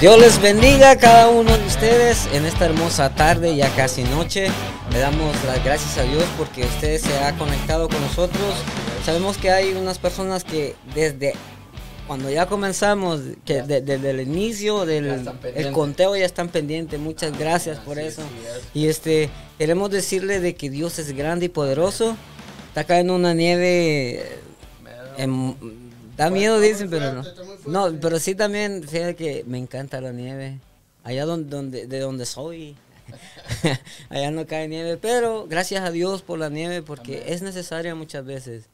Dios les bendiga a cada uno de ustedes en esta hermosa tarde, ya casi noche. Le damos las gracias a Dios porque usted se ha conectado con nosotros. Sabemos que hay unas personas que desde cuando ya comenzamos, que desde el inicio del el conteo ya están pendientes. Muchas gracias por eso. Y este queremos decirle de que Dios es grande y poderoso. Está cayendo una nieve en, Da miedo, dicen, pero no. No, pero sí también, fíjate que me encanta la nieve. Allá donde, donde de donde soy, allá no cae nieve, pero gracias a Dios por la nieve, porque es necesaria muchas veces.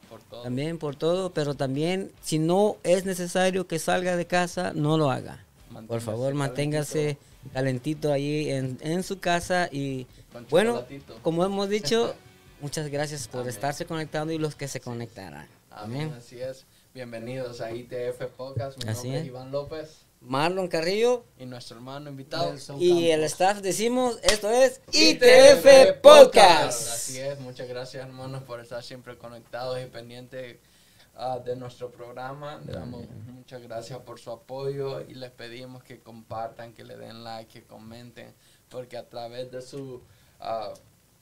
También por todo, pero también si no es necesario que salga de casa, no lo haga. por favor, manténgase calentito ahí en, en su casa y bueno, como hemos dicho, muchas gracias por estarse conectando y los que se conectarán. Amén. Así es. Bienvenidos a ITF Podcast. Mi nombre es Iván López. Marlon Carrillo. Y nuestro hermano invitado. y el staff decimos, esto es ITF, Podcast. Así es, muchas gracias hermanos por estar siempre conectados y pendientes ah, de nuestro programa. Le damos muchas gracias por su apoyo y les pedimos que compartan, que le den like, que comenten, porque a través de su... Uh,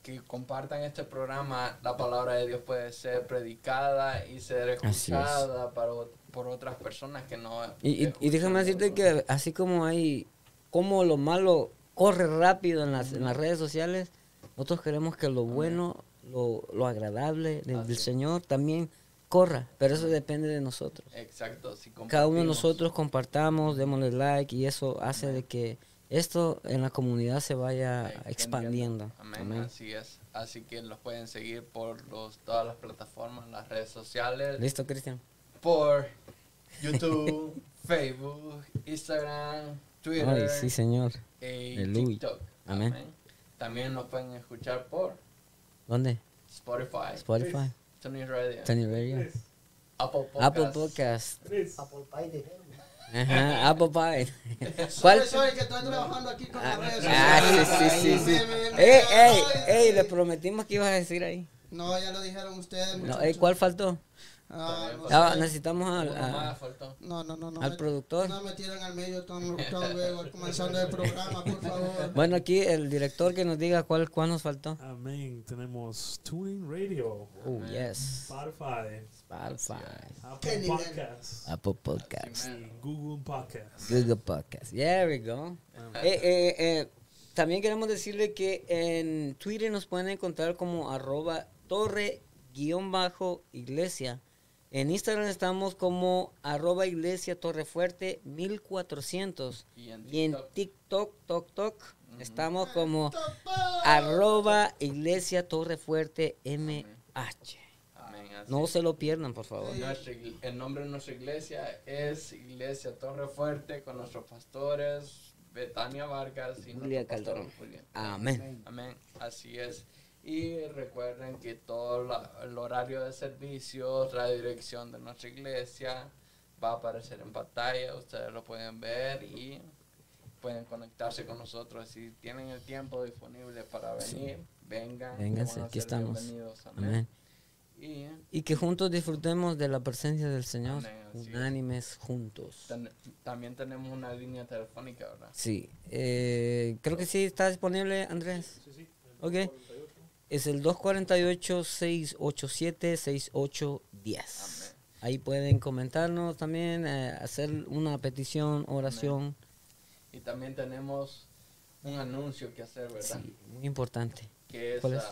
que compartan este programa, la palabra de Dios puede ser predicada y ser escuchada para, por otras personas que no... Y, y, déjame decirte que así como hay, como lo malo corre rápido en las, en las redes sociales, nosotros queremos que lo bueno, lo, lo agradable del, Señor también corra, pero eso depende de nosotros. Exacto. Cada uno de nosotros compartamos, démosle like y eso hace de que esto en la comunidad se vaya expandiendo. Amén. Así es. Así que los pueden seguir por los, todas las plataformas, las redes sociales. Listo, Cristian. Por YouTube, Facebook, Instagram, Twitter. Ay, sí, señor. Y TikTok. Amén. También nos pueden escuchar por. ¿Dónde? Spotify. Spotify. Tony Radio. Tony Radio. Apple Podcast. Apple Podcast. Apple Pie Ajá, Apple Pie. ¿Cuál? Soy que estoy trabajando aquí con ah, las redes Ah, sí, sí, sí. sí. Ey, ey, ey, le prometimos que ibas a decir ahí. No, ya lo dijeron ustedes. No, ¿Cuál faltó? Ah, ah, necesitamos al, no, no, no, no, al productor. No me tiran al medio luego comenzando el programa, por favor. Bueno, aquí el director que nos diga cuál, cuál nos faltó. Amén. Tenemos Tuning Radio. Oh, yes. Spotify. Spotify. Apple Podcasts. Apple Podcasts. Google Podcasts. Google Podcasts. There we go. Eh, eh, eh, también queremos decirle que en Twitter nos pueden encontrar como arroba torre guion bajo iglesia en Instagram estamos como arroba iglesia torrefuerte 1400. Y en TikTok, tok, tok, estamos como arroba iglesia torrefuerte MH. no se lo pierdan, por favor. el nombre de nuestra iglesia es Iglesia Torrefuerte con nuestros pastores Betania Vargas y Julia Calderón. Amén. Amén. Así es. Y recuerden que todo el horario de servicio, la dirección de nuestra iglesia va a aparecer en pantalla. Ustedes lo pueden ver y pueden conectarse con nosotros. Si tienen el tiempo disponible para venir, vengan. Vénganse, aquí estamos. Amén. Y y que juntos disfrutemos de la presencia del Señor, Amén, unánimes juntos. ten- también tenemos una línea telefónica, ¿verdad? Sí, eh, creo que sí está disponible, Andrés. Sí, sí. Ok. Es el 248-687-6810. Ahí pueden comentarnos también, eh, hacer una petición, oración. Y también tenemos un anuncio que hacer, ¿verdad? Sí, muy importante. Que es, ¿Cuál es?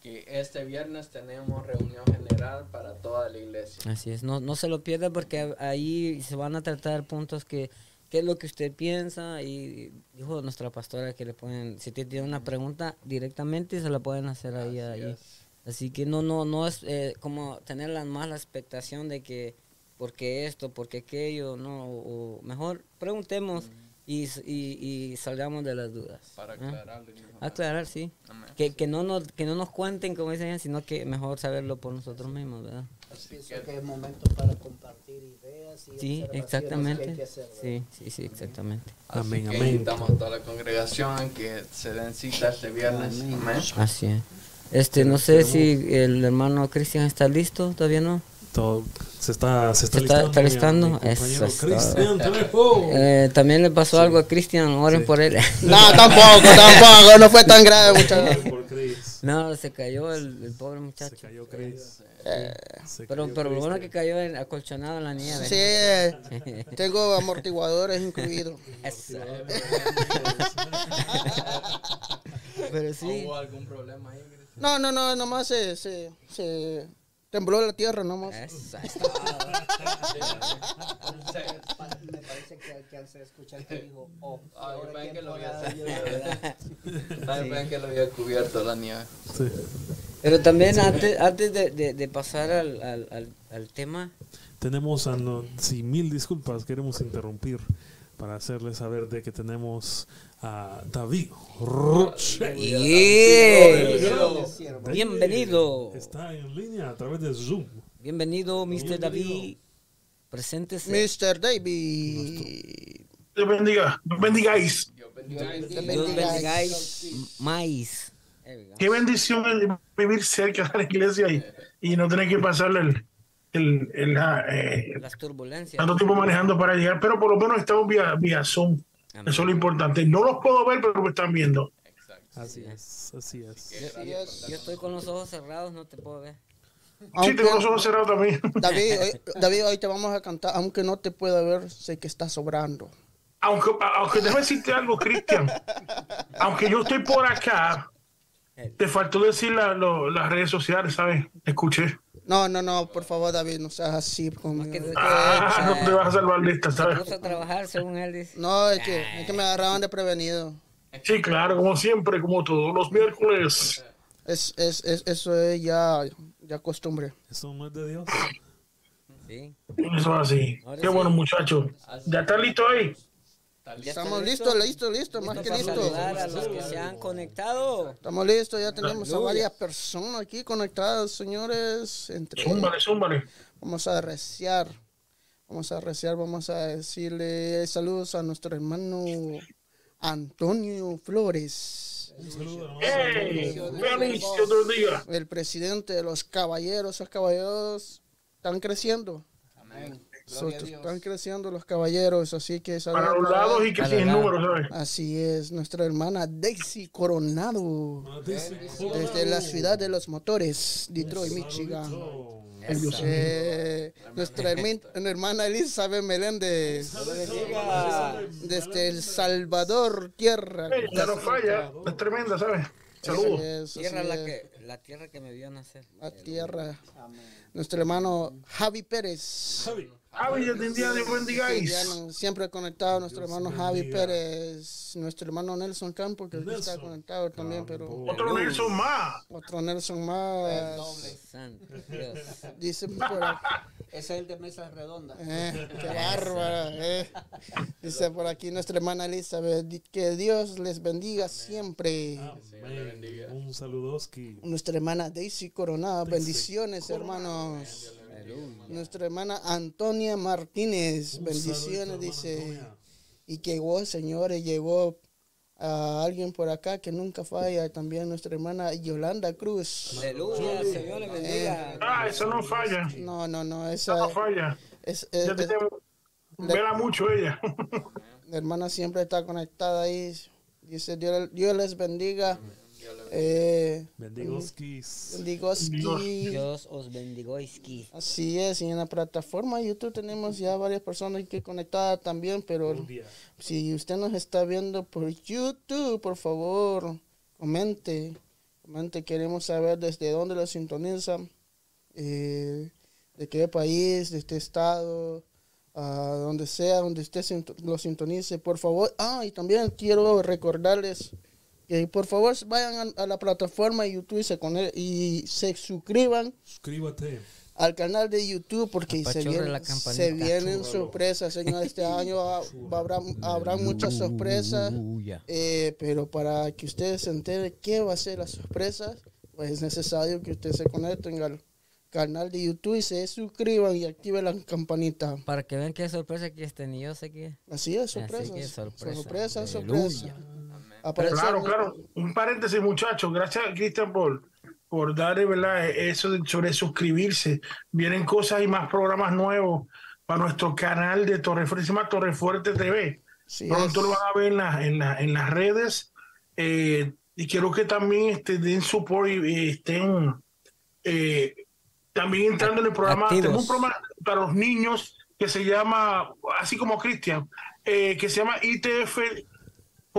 que este viernes tenemos reunión general para toda la iglesia. Así es, no, no se lo pierda porque ahí se van a tratar puntos que, qué es lo que usted piensa y dijo nuestra pastora que le pueden, si tiene una pregunta directamente se la pueden hacer ahí. Así ahí. Así que no, no, no es eh, como tener la mala expectación de que porque esto, porque aquello, no, o mejor preguntemos y, y salgamos de las dudas. Para aclararle. mejor. Aclarar, sí. Amén. Que, que, no nos, que no nos cuenten, como dicen, sino que mejor saberlo por nosotros mismos, ¿verdad? Así Pienso que que es momento para compartir ideas y Sí, observaciones que hay exactamente. que hacer. Sí, sí, sí, exactamente. Así Amén, que amén. invitamos a toda la congregación que se den cita este viernes. Amén. Amén. Así es. Este, no sé si el hermano Cristian está listo, todavía no. Todo se está, se está, ¿Se está- está listando. Cristian. Eh, También le pasó algo a Cristian, oren por él. No, tampoco, tampoco, no fue tan grave, muchachos. No, se cayó el, el pobre Se muchacho. cayó Chris. Se Pero, cayó pero lo bueno que cayó en- acolchonado en la nieve. Sí, eh, tengo amortiguadores incluidos. Eso. Pero sí. ¿Hubo algún problema ahí? No, no, no, nomás se, se, se tembló la tierra, nomás. Eso. Pa- Me parece que alcancé a escuchar que dijo, oh, yo ahora pensé que lo había temporada sentido. Ay, pensé que lo había cubierto la nieve. Sí. Pero también antes, antes de, de, de pasar al, al, al, al tema, Tenemos, a no, sí, mil disculpas, queremos interrumpir para hacerles saber de que tenemos a David Roche. Yeah. Bienvenido. Está en línea a través de Zoom. Bienvenido, Mr. Bienvenido. David. Preséntese. Mr. David. Dios bendiga, Dios bendigáis. Dios bendiga. Dios Dios bendiga. bendigáis go. Qué bendición el vivir cerca de la iglesia y, y no tener que pasarle el, el, el, la, eh, Las turbulencias. tanto tiempo manejando para llegar, pero por lo menos estamos vía, vía Zoom. Amén. Eso es lo importante. No los puedo ver, pero me están viendo. Exacto. Así es, así es. Yo estoy con los ojos cerrados, no te puedo ver. Sí, Aunque- tengo los ojos cerrados también. David, hoy, David, hoy te vamos a cantar, aunque no te pueda ver, sé que está sobrando. Aunque, aunque déjame decirte algo, Cristian. Aunque yo estoy por acá, te faltó decir la- lo- las redes sociales, ¿sabes? Escuché. No, no, no, por favor, David, no seas así conmigo. que- Ah, no te vas a salvar de esta, ¿sabes? Vamos a trabajar, según él dice. No, es que, es que me agarraban de prevenido. Sí, claro, como siempre, como todos los miércoles. Es, es, es, eso es ya, ya costumbre. Eso no es de Dios. Sí. Eso es así. Ahora Qué sí. bueno, muchachos. ¿Ya está listo ahí? Está listo. ¿Ya está Estamos listo? listos, listos, listos, más que listos. saludar a los que se han conectado. Estamos listos, ya tenemos a varias personas aquí conectadas, señores. Entre, Zúmbale, zúmbale. vamos a reciar, vamos a reciar, vamos a decirle saludos a nuestro hermano Antonio Flores. ¡Feliz! Bendiga. el presidente de los caballeros. Los caballeros están creciendo. Amén. So- están creciendo los caballeros, así que Para saludos los para- lados y que sin los lados. números, ¿sabes? Así es, nuestra hermana Daisy Coronado, Ah, desde la ciudad de los motores, Detroit, Michigan. saludito. Eh, nuestra hermana Elizabeth Meléndez, desde El Salvador, tierra. Ya no falla. Es tremenda, ¿sabes? Saludos. Es, Tierra la que, la tierra que me vio nacer. la tierra. Nuestro hermano Javi Pérez. Javi. Javi, desde India, Dios bendigáis. Ya no- siempre conectado nuestro hermano Javi Pérez, nuestro hermano Nelson Campo, que está conectado también, pero Otro Nelson más. otro Nelson más. Santo Dios. Dice por aquí, Ese es el de mesas redondas. eh, qué bárbara, eh. Dice por aquí nuestra hermana Elizabeth, que Dios les bendiga siempre. Amén. Un saludoski. Nuestra hermana Daisy Coronado, bendiciones hermanos. Nuestra hermana Antonia Martínez, Un bendiciones, dice. Antonia. Y que llegó, señores, llegó a alguien por acá que nunca falla, también nuestra hermana Yolanda Cruz. Aleluya, Señor le bendiga. Ah, eso no falla. No, no, no, Eso esa no falla. es, es- es- vela mucho ella. la hermana siempre está conectada ahí. Dice, Dios, Dios les bendiga. Eh, Bendigoskis. bendigoski. Dios os bendiga. Iski. Así es, y en la plataforma YouTube tenemos ya varias personas que conectadas también, pero si usted nos está viendo por YouTube, por favor, comente, comente, queremos saber desde dónde lo sintoniza, eh, de qué país, de este estado, a donde sea, donde usted lo sintonice, por favor. Ah, y también quiero recordarles que por favor vayan a, a la plataforma de YouTube y se, y se suscriban Suscríbete. al canal de YouTube porque se, vienen- se vienen sorpresas, señor. Este año habrá, habrá muchas sorpresas, eh, pero para que ustedes se enteren qué va a ser las sorpresas, pues es necesario que ustedes se conecten al canal de YouTube y se suscriban y activen la campanita. Para que vean qué sorpresa que estén. Y yo sé que. Así es, Así sorpresas. que sorpresa. Sorpresas, Aleluya. sorpresas. Aparecer- Claro, claro. Un paréntesis, muchachos. Gracias, Cristian, por, por dar ¿verdad? eso de- sobre suscribirse. Vienen cosas y más programas nuevos para nuestro canal de Torrefuerte, se llama Torrefuerte TV. Sí Pronto es. lo van a ver en, la- en, la- en las redes. eh, y quiero que también este, den support y, y estén eh, también entrando en el programa. Activos. Tenemos un programa para los niños que se llama, así como Cristian, eh, que se llama ITF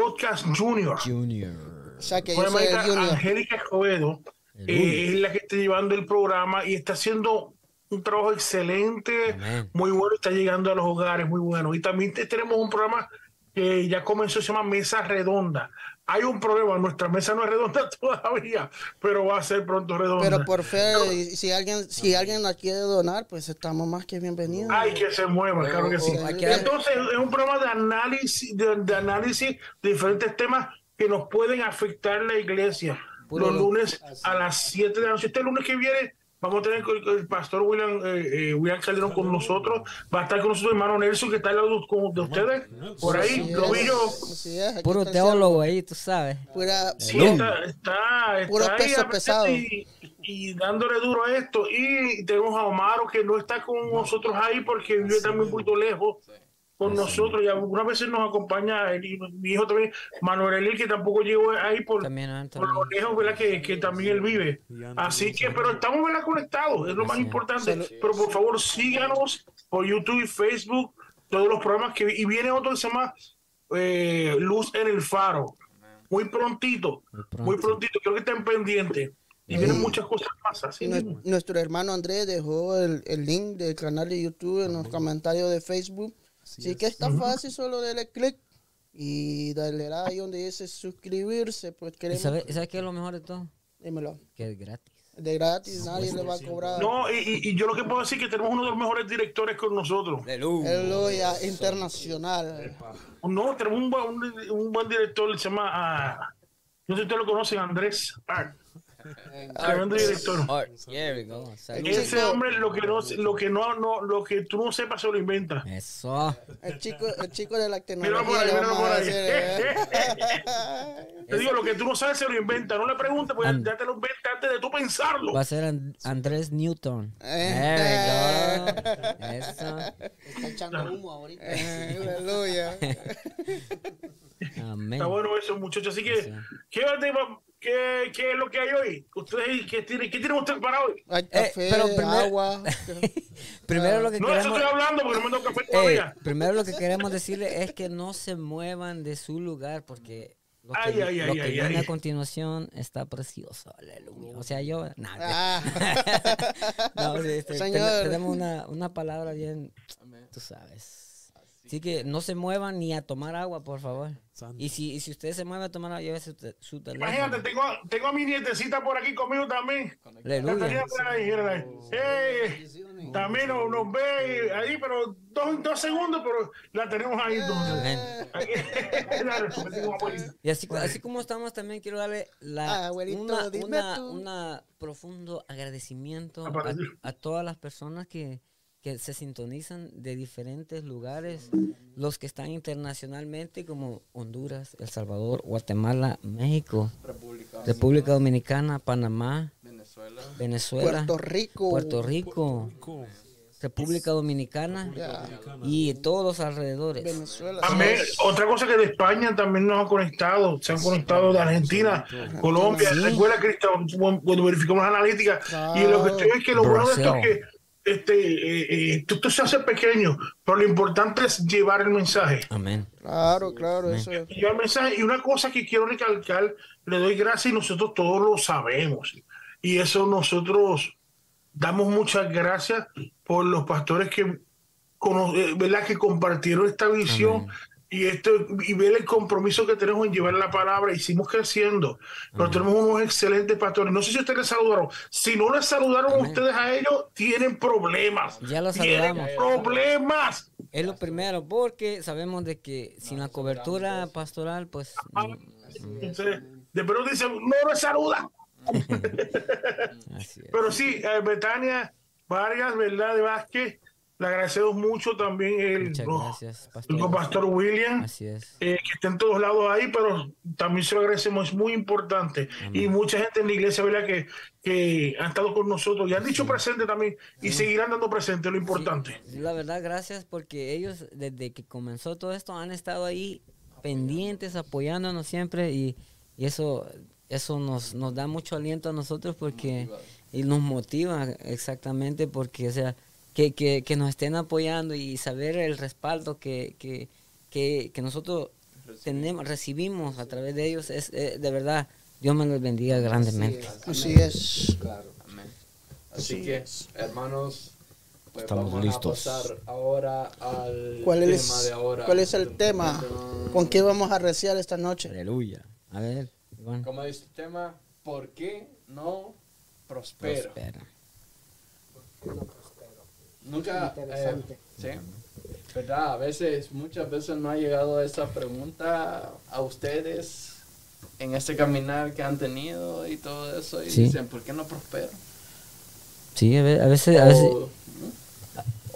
Podcast Junior. Junior. O sea que yo soy el. Angélica Escobedo eh, es la que está llevando el programa y está haciendo un trabajo excelente, Amén. muy bueno, está llegando a los hogares, muy bueno. Y también te- tenemos un programa que ya comenzó, se llama Mesa Redonda. Hay un problema, nuestra mesa no es redonda todavía, pero va a ser pronto redonda. Pero por fe, si alguien, si alguien la quiere donar, pues estamos más que bienvenidos. Hay que se mueva, claro que sí. que- Entonces, es un programa de análisis, de, de análisis de diferentes temas que nos pueden afectar la iglesia. Puro Los lo- lunes a las 7 de la noche. Este lunes que viene vamos a tener con el, el pastor William, eh, eh, William Calderón con nosotros. Va a estar con nosotros hermano Nelson, que está al lado de, con- de ustedes. Por ahí, lo vi yo. es, Puro teólogo ahí, tú sabes. Pura, Sí, está, está, está Puro ahí peso pesado. Y, y dándole duro a esto. Y tenemos a Omaro que no está con nosotros ahí porque vive también un poquito lejos con nosotros. Y algunas veces nos acompaña él y mi hijo también, Manuel Eli, que tampoco llegó ahí por, También, por Anthony. lo lejos, ¿verdad? Que, que también él vive. Así que, pero estamos ¿verdad? conectados, es lo más importante. Pero por favor, síganos por YouTube y Facebook, todos los programas que y viene otro que se llama eh, Luz en el Faro. Muy prontito, Muy prontito, creo que están pendientes. Y vienen muchas cosas más así. Nuestro hermano Andrés dejó el, el link del canal de YouTube en los comentarios de Facebook. Así, que está fácil, solo darle clic y darle ahí donde dice suscribirse. Pues ¿Y queremos. sabes sabe qué es lo mejor de todo? Dímelo. Que es gratis. De gratis, nadie le va a cobrar. No, y, y- yo lo que puedo decir es que tenemos uno de los mejores directores con nosotros. Aleluya. Internacional. No, tenemos un, buen- un, un buen director, se llama, ah, no sé si ustedes lo conocen, Andrés Art. Tremendo director. Art. There we go. Salud. Ese hombre lo que no lo que no, no lo que tú no sepas se lo inventa. Eso. El chico, el chico de la por tecnología ahí, le míralo vamos por ahí. ¿eh? Te digo, lo que tú no sabes se lo inventa. No le preguntes, porque And- ya te lo inventa antes de tú pensarlo. Va a ser And- Andrés Newton. Eh. There we go. Eso. Está echando humo ahorita. Eh, Aleluya. Amén. Está bueno eso, muchachos. Así que, ¿qué, tema- qué, qué es lo que hay hoy? ¿Ustedes qué tienen, qué tienen ustedes para hoy? Hay Eh, café, pero primero- agua. Primero lo que No, de eso queremos. estoy hablando porque no me café todavía. primero lo que queremos decirle es que no se muevan de su lugar porque lo que, Ay, ay, lo ay, que ay, viene ay. a continuación está precioso. Aleluya. O sea, yo. nah, Ah. no, sí, este, ten- Señor. tenemos una, una palabra bien. Tú sabes. Así que no se muevan ni a tomar agua, por favor. Santo. Y si, y si usted se mueve a tomar agua, lleve su, su teléfono. Imagínate, tengo, tengo a mi nietecita por aquí conmigo también. La Aleluya. tenía por ahí, mírala ahí. Ey, también nos, nos ve ahí, pero dos, dos segundos, pero la tenemos ahí. entonces. Y así, así como estamos, también quiero darle la, Ah, abuelito, una, dime una, tú. una profundo agradecimiento a todas las personas que, que se sintonizan de diferentes lugares, los que están internacionalmente como Honduras, El Salvador, Guatemala, México, República, República Dominicana, Panamá, Venezuela. Venezuela, Puerto Rico. Puerto Rico, República Dominicana y todos los alrededores. Venezuela. Otra cosa que de España también nos han conectado, se han conectado de Argentina, Colombia, Sí. recuerda Cristian, cuando verificamos la analítica, y lo que estoy es que lo bueno de esto es que este, eh, eh, esto, esto se hace pequeño, pero lo importante es llevar el mensaje. Amén. Claro, claro, eso es. Llevar el mensaje. Y una cosa que quiero recalcar, le doy gracias y nosotros todos lo sabemos. Y eso nosotros damos muchas gracias por los pastores que, eh, ¿verdad? que compartieron esta visión Amén. Y esto y ver el compromiso que tenemos en llevar la palabra. Hicimos creciendo, pero tenemos unos excelentes pastores. No sé si ustedes les saludaron. Si no les saludaron Amén. ustedes a ellos, tienen problemas. Ya los tienen saludamos. problemas. Es lo primero, porque sabemos de que sin la cobertura pastoral, pues no- Entonces, de pronto dicen, no les saluda. Pero sí, eh, Betania Vargas, ¿verdad? De Vázquez, le agradecemos mucho también el, gracias, el pastor. pastor William, Así es. eh, que está en todos lados ahí, pero también se lo agradecemos, es muy importante. Y mucha gente en la iglesia, ¿verdad? Que, que han estado con nosotros y han dicho presente también y seguirán dando presente, lo importante. La verdad, gracias porque ellos desde que comenzó todo esto han estado ahí pendientes, apoyándonos siempre y, y eso eso nos, nos da mucho aliento a nosotros porque y nos motiva exactamente porque o sea que, que, que nos estén apoyando y saber el respaldo que, que, que, que nosotros tenemos recibimos a través de ellos es eh, de verdad Dios me los bendiga grandemente. Así es. Claro. Amén. Así que, hermanos, pues Estamos vamos listos. a pasar ahora al ¿Cuál tema es, de ahora. ¿Cuál es el tema? ¿Con qué vamos a reciar esta noche? Aleluya. A ver, Iván. Como dice el tema, ¿por qué no prospero? Prospera. Nunca, eh, Interesante. sí, verdad, a veces, muchas veces no ha llegado esa pregunta a ustedes en este caminar que han tenido y todo eso y Sí. dicen, ¿por qué no prospero? Sí, a ve- a veces, a veces, O-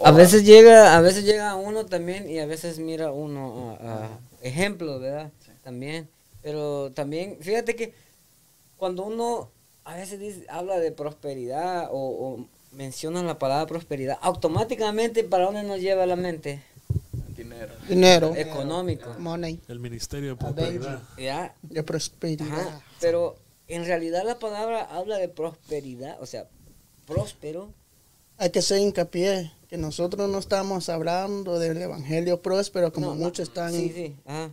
a veces llega, a veces llega uno también y a veces mira uno a, a ejemplos, ¿verdad? También, pero también, fíjate que cuando uno a veces dice- habla de prosperidad o, o menciona la palabra prosperidad, automáticamente para dónde nos lleva la mente, dinero. Dinero, económico, money, El Ministerio de Prosperidad. ¿ya? de prosperidad. Ajá, pero en realidad la palabra habla de prosperidad, o sea, próspero, Hay que hacer hincapié que nosotros no estamos hablando del evangelio próspero como No, muchos están sí, sí, ajá.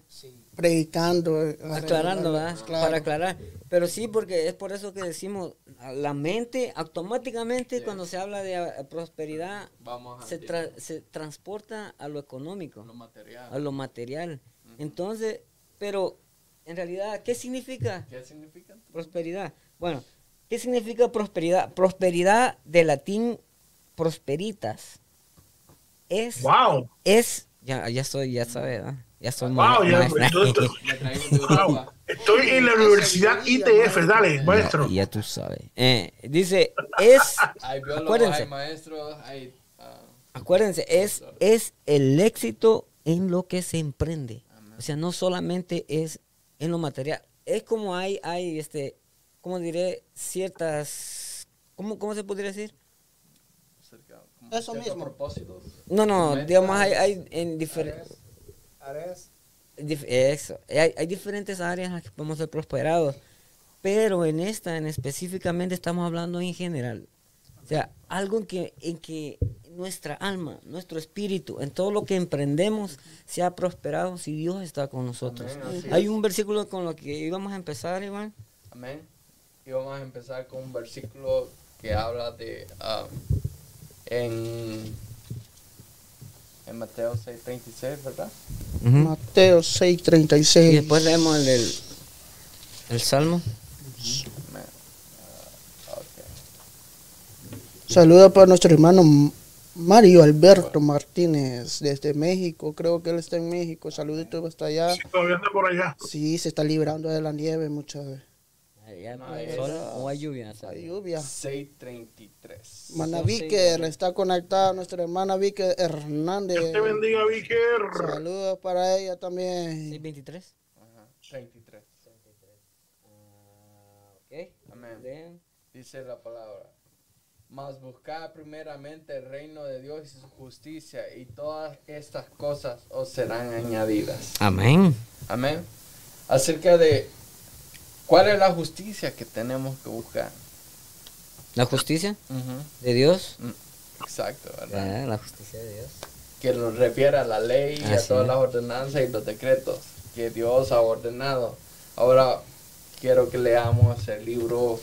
Predicando. eh, aclarando, ¿verdad? Claro. Para aclarar. Pero sí, porque es por eso que decimos, la mente automáticamente cuando se habla de eh, prosperidad Vamos a se, tra- se transporta a lo económico, lo material. a lo material. Entonces, pero en realidad, ¿qué significa ¿Qué significa? prosperidad? Bueno, ¿qué significa prosperidad? Prosperidad de latín prosperitas. Es, ¡Wow! es, ya, ya soy, ya sabes, ¿verdad? Ya soy ¡Wow! Ya, entonces, wow. Europa. Estoy en la Universidad ITF, dale, maestro. Ya, ya tú sabes. Eh, dice, es, Hay biólogos, Acuérdense. hay maestros, hay... ah, acuérdense, es, es el éxito en lo que se emprende. O sea, no solamente es en lo material. Es como hay, hay este, ¿cómo diré? Ciertas, ¿cómo, cómo se podría decir? Eso mismo. propósitos. No, no, Metas. digamos, hay, hay en diferentes... Áreas. Dif- Eso. Hay, hay diferentes áreas en las que podemos ser prosperados, pero en esta en específicamente estamos hablando en general. O sea, algo en que, en que nuestra alma, nuestro espíritu, en todo lo que emprendemos, sea prosperado si Dios está con nosotros. Amén, Hay es. un versículo con lo que íbamos a empezar, Iván. Amén. Y vamos a empezar con un versículo que habla de... ah, en, en Mateo 6:36, ¿verdad? Mateo 6:36. Y después leemos el del el Salmo. Ok. Saluda para nuestro hermano Mario Alberto Martínez desde México. Creo que él está en México. Saludito hasta allá. Todavía anda por allá. Sí, se está librando de la nieve muchas veces. Ya, No, es- sol o hay lluvia. Hay lluvia. 633. Hermana Son Víquer, está conectada nuestra hermana Víquer Hernández. Dios te bendiga, Víker. Saludos para ella también. 623. Ajá, 33. Ah, ok. Amén. Bien. Dice la palabra. Mas buscad primeramente el reino de Dios y su justicia, y todas estas cosas os serán añadidas. Amén. Amén. Acerca de cuál es la justicia que tenemos que buscar. La justicia de Dios. Exacto, ¿verdad? Ah, la justicia de Dios. Que nos refiere a la ley y a todas las ordenanzas y los decretos que Dios ha ordenado. Ahora quiero que leamos el libro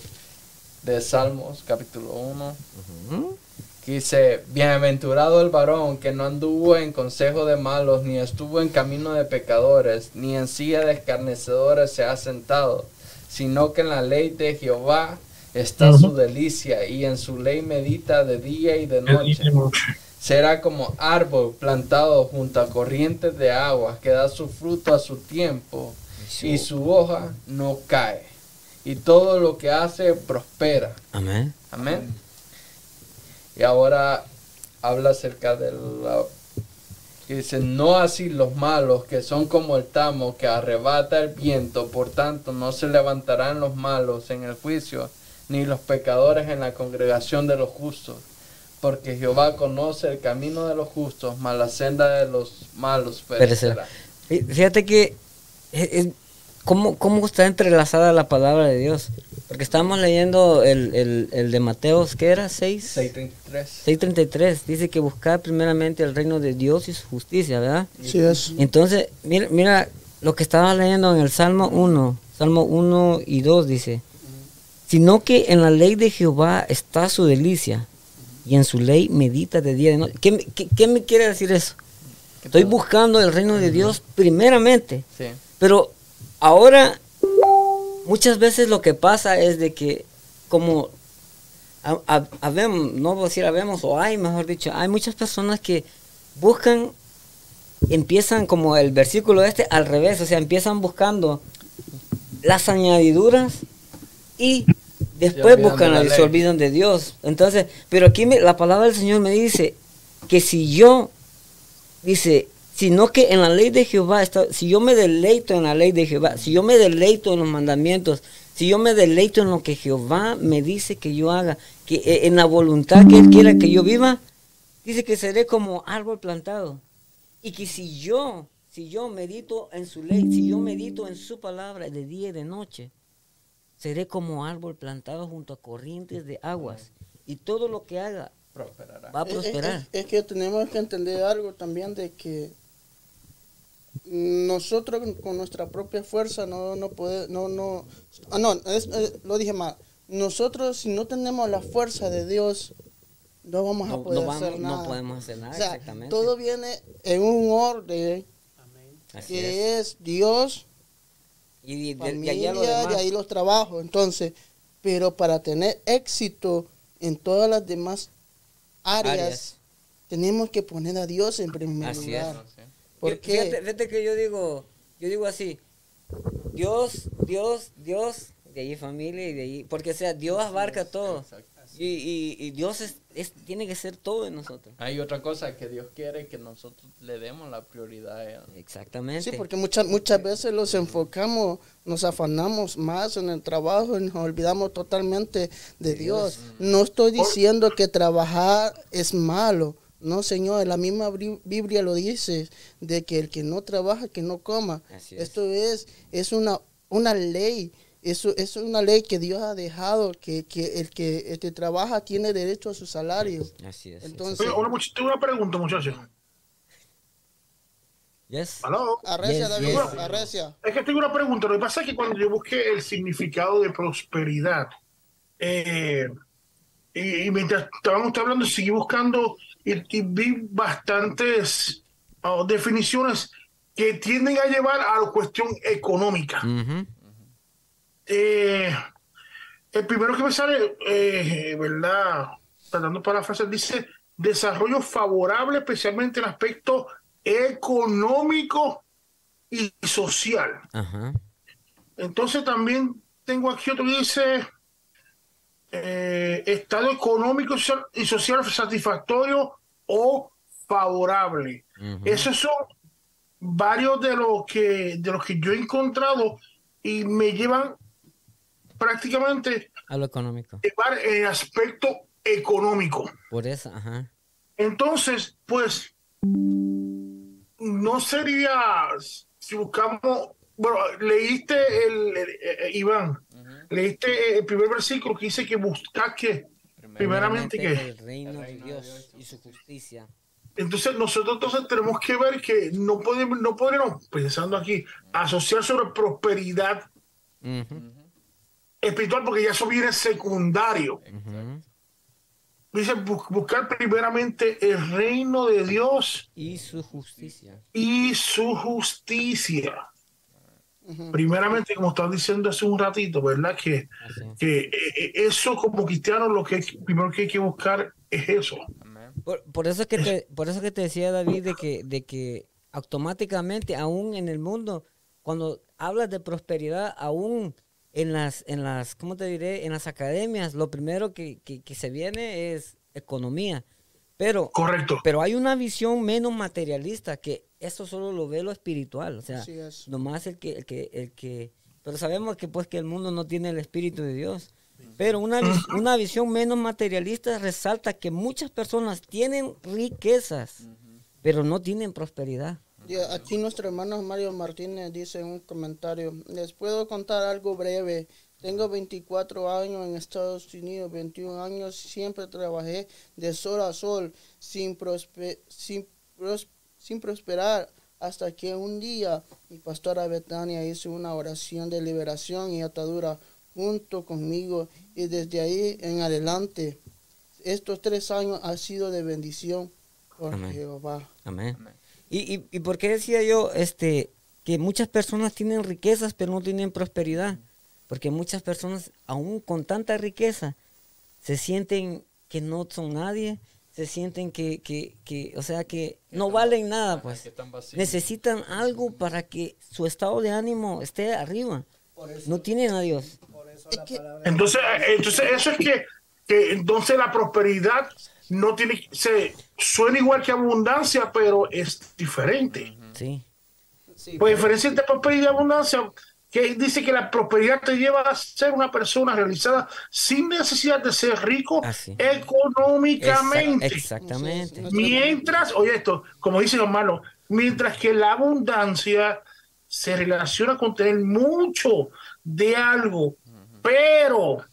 de Salmos, capítulo 1. Ujú. que dice, bienaventurado el varón que no anduvo en consejo de malos, ni estuvo en camino de pecadores, ni en silla de escarnecedores se ha sentado, sino que en la ley de Jehová está su delicia, y en su ley medita de día y de noche. Será como árbol plantado junto a corrientes de agua, que da su fruto a su tiempo, y su hoja no cae, y todo lo que hace prospera. Amén. Amén. Y ahora habla acerca de la... dice, no así los malos, que son como el tamo que arrebata el viento, por tanto no se levantarán los malos en el juicio, ni los pecadores en la congregación de los justos, porque Jehová conoce el camino de los justos, mas la senda de los malos perecerá. Fí- Fíjate que es, es- ¿cómo, cómo está entrelazada la palabra de Dios. Porque estábamos leyendo el, el, el de Mateos, ¿qué era? 6. 633. 6.33. Dice que buscar primeramente el reino de Dios y su justicia, ¿verdad? Sí, es. Entonces, mira, mira lo que estaba leyendo en el Salmo 1. Salmo 1 y 2 dice, sino que en la ley de Jehová está su delicia y en su ley medita de día y de noche. ¿Qué, me- qué- qué me quiere decir eso? Estoy buscando el reino de Dios primeramente. Sí. Pero ahora, muchas veces lo que pasa es de que, como ha- ha- habemos, no voy a decir habemos, o hay, mejor dicho, hay muchas personas que buscan, empiezan como el versículo este al revés, o sea, empiezan buscando las añadiduras y después buscan, la- se olvidan de Dios. Entonces, pero aquí me- la palabra del Señor me dice que si yo dice, sino que en la ley de Jehová está, si yo me deleito en la ley de Jehová, si yo me deleito en los mandamientos, si yo me deleito en lo que Jehová me dice que yo haga, que eh, en la voluntad que Él quiera que yo viva, dice que seré como árbol plantado. Y que si yo, si yo medito en su ley, si yo medito en su palabra de día y de noche, seré como árbol plantado junto a corrientes de aguas. Y todo lo que haga Prosperará. va a es- prosperar. Es, es que tenemos que entender algo también de que nosotros con nuestra propia fuerza no no puede no no ah, no es- eh, lo dije mal nosotros si no tenemos la fuerza de Dios no vamos a No, poder no vamos- hacer no nada podemos hacer nada, O sea, exactamente. todo viene en un orden que es Dios Y de, de familia allá lo y demás. ahí los trabajos. Entonces, pero para tener éxito en todas las demás áreas, Áreas. tenemos que poner a Dios en primer Así lugar. ¿Por Fí- qué? Fíjate, fíjate que yo digo, yo digo así, Dios, Dios, Dios, de ahí familia y de ahí, porque o sea, Dios abarca todo. Y, y, y Dios es, es- tiene que ser todo en nosotros. Hay otra cosa que Dios quiere que nosotros le demos la prioridad a Él. Exactamente. Sí, porque muchas muchas veces los enfocamos, nos afanamos más en el trabajo y nos olvidamos totalmente de Dios. No estoy diciendo que trabajar es malo. No, Señor, la misma Biblia lo dice, de que el que no trabaja, que no coma. Es. Esto es, es una, una ley. Eso es una ley que Dios ha dejado, que, que el que que trabaja tiene derecho a su salario. Así es. Entonces, Oye, una, tengo una pregunta, muchachos. Yes. ¿Aló? arrecia, Yes, David, yes. arrecia. Es que tengo una pregunta. Lo que pasa es que cuando yo busqué el significado de prosperidad, eh, y, y mientras estábamos hablando, seguí buscando y, y vi bastantes ah, definiciones que tienden a llevar a la cuestión económica. Eh, el primero que me sale, eh, ¿verdad? Tratando para frase, dice desarrollo favorable, especialmente en el aspecto económico y social. Entonces también tengo aquí otro que dice eh, estado económico y social satisfactorio o favorable. Esos son varios de los que de los que yo he encontrado y me llevan prácticamente a lo económico. Llevar el aspecto económico. Por eso, ajá. Entonces, pues, no sería si buscamos, bueno, leíste el, Iván, leíste el primer versículo que dice que buscas que primeramente, que el reino de Dios y su justicia. Entonces nosotros entonces tenemos que ver que no podemos, no podemos, pensando aquí, asociar sobre prosperidad espiritual porque ya eso viene secundario. Dice buscar primeramente el reino de Dios y su justicia. Y su justicia. Primeramente, como estaba diciendo hace un ratito, ¿verdad? Que, que eh, eh, eso como cristiano lo que primero que hay que buscar es eso. Por, eso que te, por eso que te decía David de que, de que automáticamente, aún en el mundo, cuando hablas de prosperidad, aún en las, en las, ¿cómo te diré? En las academias, lo primero que, se viene es economía. Pero, Correcto. pero hay una visión menos materialista que eso solo lo ve lo espiritual. O sea, nomás el que, el que, el que, pero sabemos que pues que el mundo no tiene el espíritu de Dios. Pero una, una visión menos materialista resalta que muchas personas tienen riquezas, pero no tienen prosperidad aquí nuestro hermano Mario Martínez dice en un comentario, les puedo contar algo breve. Tengo 24 años en Estados Unidos, 21 años, siempre trabajé de sol a sol, sin, sin, sin prosperar, hasta que un día mi pastora Betania hizo una oración de liberación y atadura junto conmigo y desde ahí en adelante, estos tres años ha sido de bendición por Jehová. Amén. ¿Y, y, por qué decía yo este, que muchas personas tienen riquezas pero no tienen prosperidad? Porque muchas personas, aún con tanta riqueza, se sienten que no son nadie, se sienten que, que, que o sea, que no valen nada, pues. Necesitan algo para que su estado de ánimo esté arriba. no tienen a Dios. entonces, entonces, eso es que, que entonces la prosperidad no tiene, se suena igual que abundancia, pero es diferente. Sí. pues diferencia entre prosperidad y abundancia, que dice que la prosperidad te lleva a ser una persona realizada sin necesidad de ser rico económicamente. exactamente. Mientras, oye esto, como dicen los malos, mientras que la abundancia se relaciona con tener mucho de algo, pero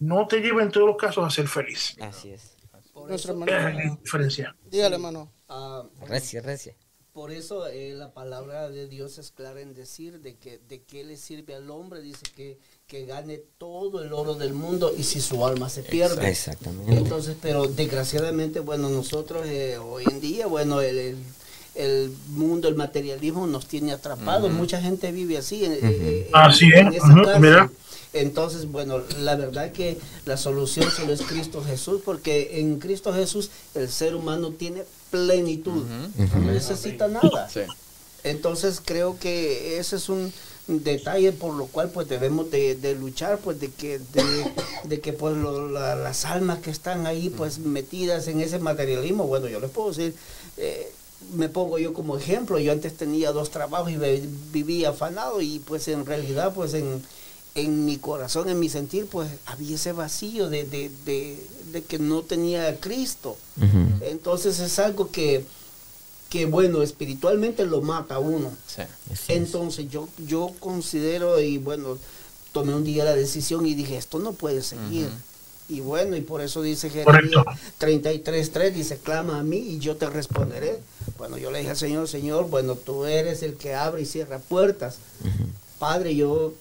no te lleva en todos los casos a ser feliz. Así es nuestro hermano. diferencia. Dígale, hermano. Uh, recia, recia. Por eso eh, la palabra de Dios es clara en decir de que de qué le sirve al hombre, dice que, que gane todo el oro del mundo y si su alma se pierde. Exactamente. Entonces, pero desgraciadamente, bueno, nosotros eh, hoy en día, bueno, el, el, mundo, el materialismo nos tiene atrapados. Mucha gente vive así. En, eh, así es. Mira. Entonces, bueno, la verdad que la solución solo es Cristo Jesús, porque en Cristo Jesús el ser humano tiene plenitud, no necesita nada. Entonces creo que ese es un detalle por lo cual pues debemos de, luchar pues de que de, que pues las almas que están ahí pues metidas en ese materialismo bueno yo les puedo decir eh, me pongo yo como ejemplo yo antes tenía dos trabajos y vivía afanado y pues en realidad pues en en mi corazón, en mi sentir, pues había ese vacío de, que no tenía a Cristo. Entonces es algo que, que, bueno, espiritualmente lo mata a uno. Entonces yo, yo considero y bueno, tomé un día la decisión y dije, esto no puede seguir. Y bueno, y por eso dice Jeremías 33.3, dice, clama a mí y yo te responderé. Bueno, yo le dije al Señor, Señor, bueno, tú eres el que abre y cierra puertas. Padre, yo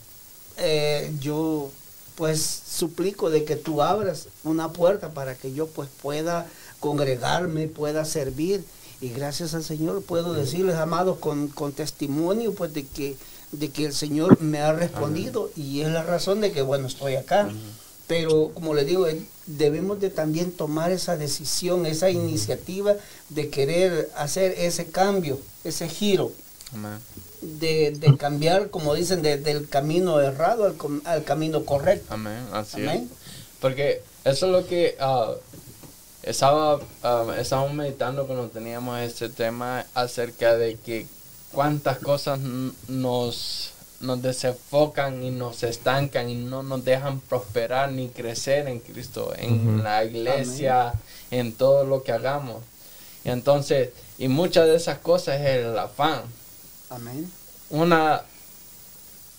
eh, yo pues suplico de que tú abras una puerta para que yo pues pueda congregarme, pueda servir. Y gracias al Señor puedo decirles, amados, con, con testimonio pues de que, de que el Señor me ha respondido y es la razón de que, bueno, estoy acá. Pero como le digo, eh, debemos de también tomar esa decisión, esa iniciativa de querer hacer ese cambio, ese giro. De, de cambiar, como dicen, de- del camino errado al, com- al camino correcto. Amén, así Amén. es. Porque eso es lo que ah, estaba, ah, estábamos meditando cuando teníamos este tema acerca de que cuántas cosas nos, nos desenfocan y nos estancan y no nos dejan prosperar ni crecer en Cristo, en la iglesia, en todo lo que hagamos. Y entonces, y muchas de esas cosas es el afán. Amén. Una,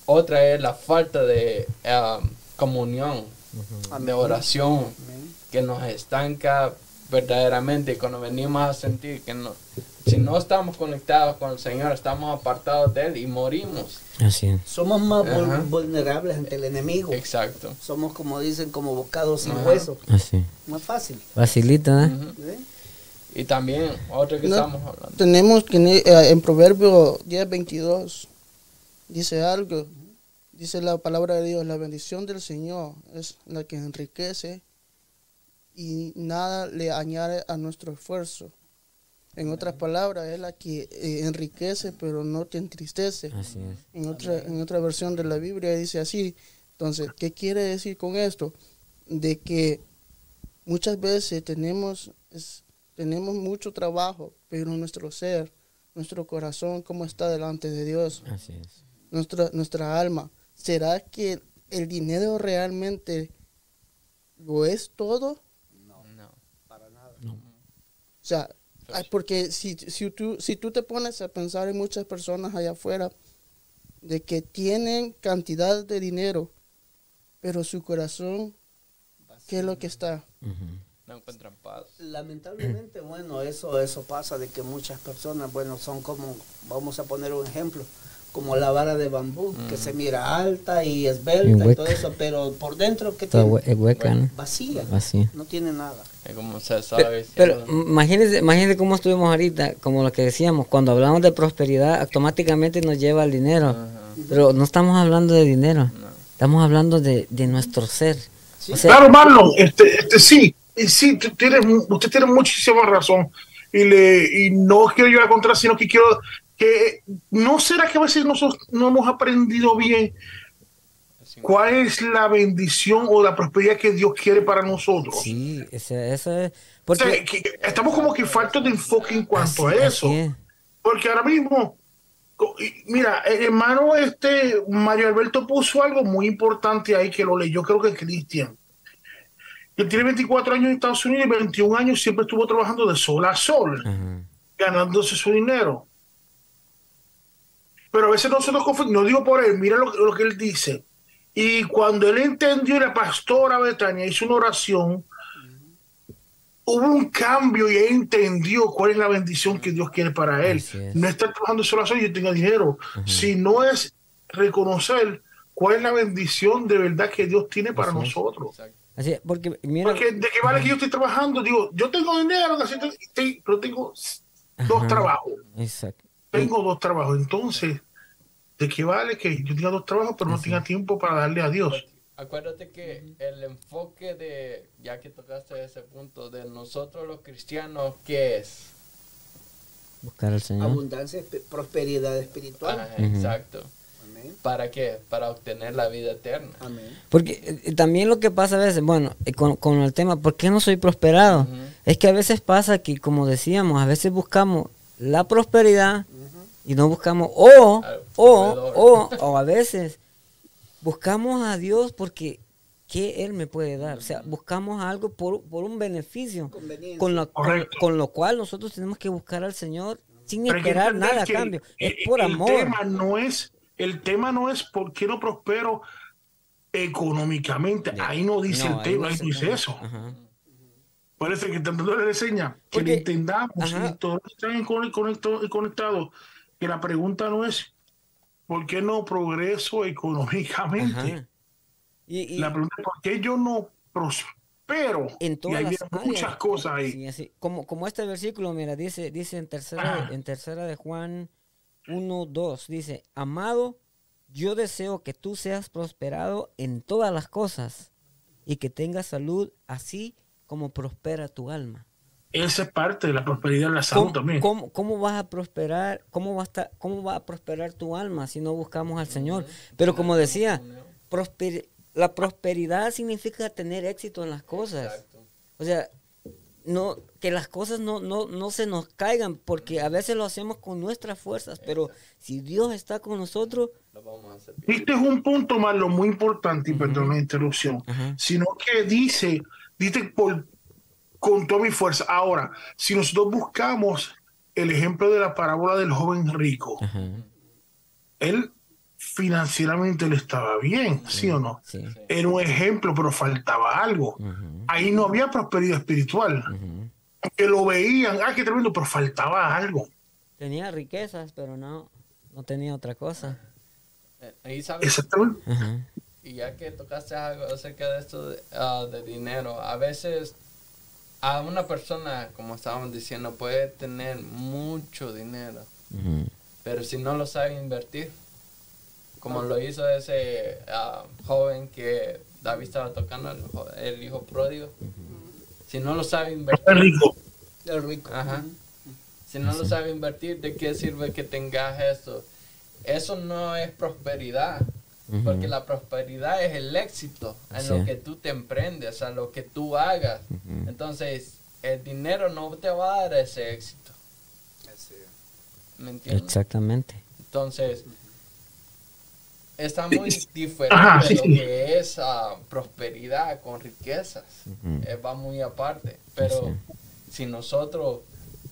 otra es la falta de ah, comunión, de oración, Amén. que nos estanca verdaderamente cuando venimos a sentir que no, si no estamos conectados con el Señor, estamos apartados de Él y morimos. Así es. Somos más Ajá. vulnerables ante el enemigo. Exacto. Somos, como dicen, como bocados sin hueso. Así. Más fácil. Facilita, ¿eh? ¿eh? Y también, otro que No. estamos hablando. Tenemos que eh, en Proverbio 10, 22 dice algo. Dice la palabra de Dios, la bendición del Señor es la que enriquece y nada le añade a nuestro esfuerzo. En otras palabras, es la que eh, enriquece pero no te entristece. Así es. En otra, en otra versión de la Biblia dice así. Entonces, ¿qué quiere decir con esto? De que muchas veces tenemos, es- tenemos mucho trabajo, pero nuestro ser, nuestro corazón, ¿cómo está delante de Dios? Así es. Nuestra, nuestra alma. ¿Será que el dinero realmente lo es todo? No. O sea, ay, porque si, si, tú, si tú te pones a pensar en muchas personas allá afuera de que tienen cantidad de dinero, pero su corazón, ¿qué es lo que está? No encuentran paz. Lamentablemente, bueno, eso, eso pasa de que muchas personas, bueno, son como, vamos a poner un ejemplo, como la vara de bambú, que se mira alta y esbelta y, todo eso, pero por dentro, ¿qué Toda tiene? hue- es hueca, ¿no? Vacía, no tiene nada. Es como se sabe. Pero, imagínense, imagínense cómo estuvimos ahorita, como lo que decíamos, cuando hablamos de prosperidad, automáticamente nos lleva al dinero. Pero no estamos hablando de dinero, estamos hablando de, de nuestro ser. O sea, Claro, Marlon, este, este, sí, sí, usted tiene muchísima razón. Y, le, y no quiero llevar contra, sino que quiero que no será que a veces nosotros no hemos aprendido bien cuál es la bendición o la prosperidad que Dios quiere para nosotros. sí, eso es. O sea, Porque, que estamos como que faltos de enfoque en cuanto así- a eso. es. Porque ahora mismo, mira, el hermano este Mario Alberto puso algo muy importante ahí que lo leyó, creo que Cristian. Él tiene 24 años en Estados Unidos y 21 años siempre estuvo trabajando de sol a sol, ganándose su dinero. Pero a veces nosotros confundimos, no digo por él, mira lo, lo que él dice. Y cuando él entendió, y la pastora Betania hizo una oración, hubo un cambio y él entendió cuál es la bendición que Dios quiere para él. Es. No estar trabajando solo así, yo tenga dinero, sino es reconocer cuál es la bendición de verdad que Dios tiene para Así es. nosotros. Exacto. Así porque mira, Porque de qué vale que yo estoy trabajando, digo, yo tengo dinero, pero tengo dos Ajá. trabajos. exacto. Tengo dos trabajos. Entonces, ¿de qué vale que yo tenga dos trabajos, pero no tenga tiempo para darle a Dios? Acuérdate que el enfoque de, ya que tocaste ese punto, de nosotros los cristianos, ¿qué es? Buscar al Señor. Abundancia, prosperidad espiritual. Ah, Exacto. Amén. ¿Para qué? Para obtener la vida eterna. Amén. Porque eh, también lo que pasa a veces, bueno, eh, con, con el tema, ¿por qué no soy prosperado? Es que a veces pasa que, como decíamos, a veces buscamos la prosperidad y no buscamos, o, Al o, o, o a veces buscamos a Dios porque, ¿qué Él me puede dar? O sea, buscamos algo por, por un beneficio, con lo, con, lo cual nosotros tenemos que buscar al Señor sin esperar nada a cambio. Es el- por el amor. Tema no es, el tema no es por qué no prospero económicamente. Ahí no dice No, el tema, no ahí se- dice eso. Ajá. Parece que tanto le enseña que Porque- entendamos ajá. y todos están conectados. Que la pregunta no es ¿por qué no progreso económicamente? Y, y- La pregunta es ¿por qué yo no prospero? en y hay las áreas. muchas cosas ahí. Sí, así, como, como este versículo, mira, dice, dice en tercera, Ah. en tercera de Juan 1, 2, dice, amado, yo deseo que tú seas prosperado en todas las cosas y que tengas salud así como prospera tu alma. esa es parte de la prosperidad en la salud también. ¿cómo, ¿Cómo, vas a prosperar? ¿Cómo va a estar, cómo va a prosperar tu alma si no buscamos al Señor? Pero como decía, la prosperidad significa tener éxito en las cosas. O sea, no que las cosas no, no, no se nos caigan porque a veces lo hacemos con nuestras fuerzas, pero si Dios está con nosotros, Este es un punto más lo muy importante, y perdón la interrupción, sino que dice, dice por con toda mi fuerza. Ahora, si nosotros buscamos el ejemplo de la parábola del joven rico, él financieramente le estaba bien, ¿sí, o no? Era un ejemplo, pero faltaba algo. Ahí no había prosperidad espiritual. Que lo veían, ah, qué tremendo, pero faltaba algo. Tenía riquezas, pero no, no tenía otra cosa. Eh, Exactamente. Y ya que tocaste algo acerca de esto de ah, dinero, a veces a una persona, como estábamos diciendo, puede tener mucho dinero, pero si no lo sabe invertir, como lo hizo ese ah, joven que David estaba tocando, el, hijo pródigo, si no lo sabe invertir, el rico, el rico, si no lo sabe invertir, ¿de qué sirve que tengas eso? Eso no es prosperidad. Porque la prosperidad es el éxito en lo que tú te emprendes, a lo que tú hagas. Entonces, el dinero no te va a dar ese éxito. ¿Me entiendes? Exactamente. Entonces, está muy diferente de lo que es uh, prosperidad con riquezas. Eh, va muy aparte. Pero si nosotros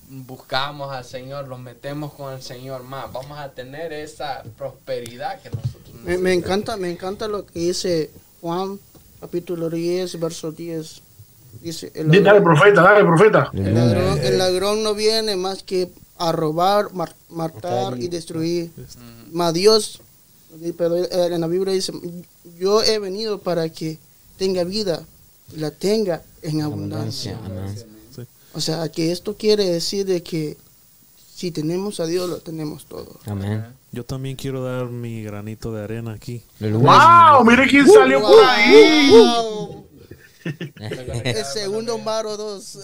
buscamos al Señor, los metemos con el Señor más, vamos a tener esa prosperidad que nosotros me, me, encanta, me encanta lo que dice Juan, capítulo 10, verso 10. Dice, el dale, profeta, dale, profeta. El ladrón, no viene más que a robar, matar y destruir. Mas Dios, pero en la Biblia dice, yo he venido para que tenga vida la tenga en abundancia. O sea, que esto quiere decir de que si tenemos a Dios, lo tenemos todo. Amén. Yo también quiero dar mi granito de arena aquí. ¡Wow! ¡Mire quién salió por ahí! El segundo Maro 2.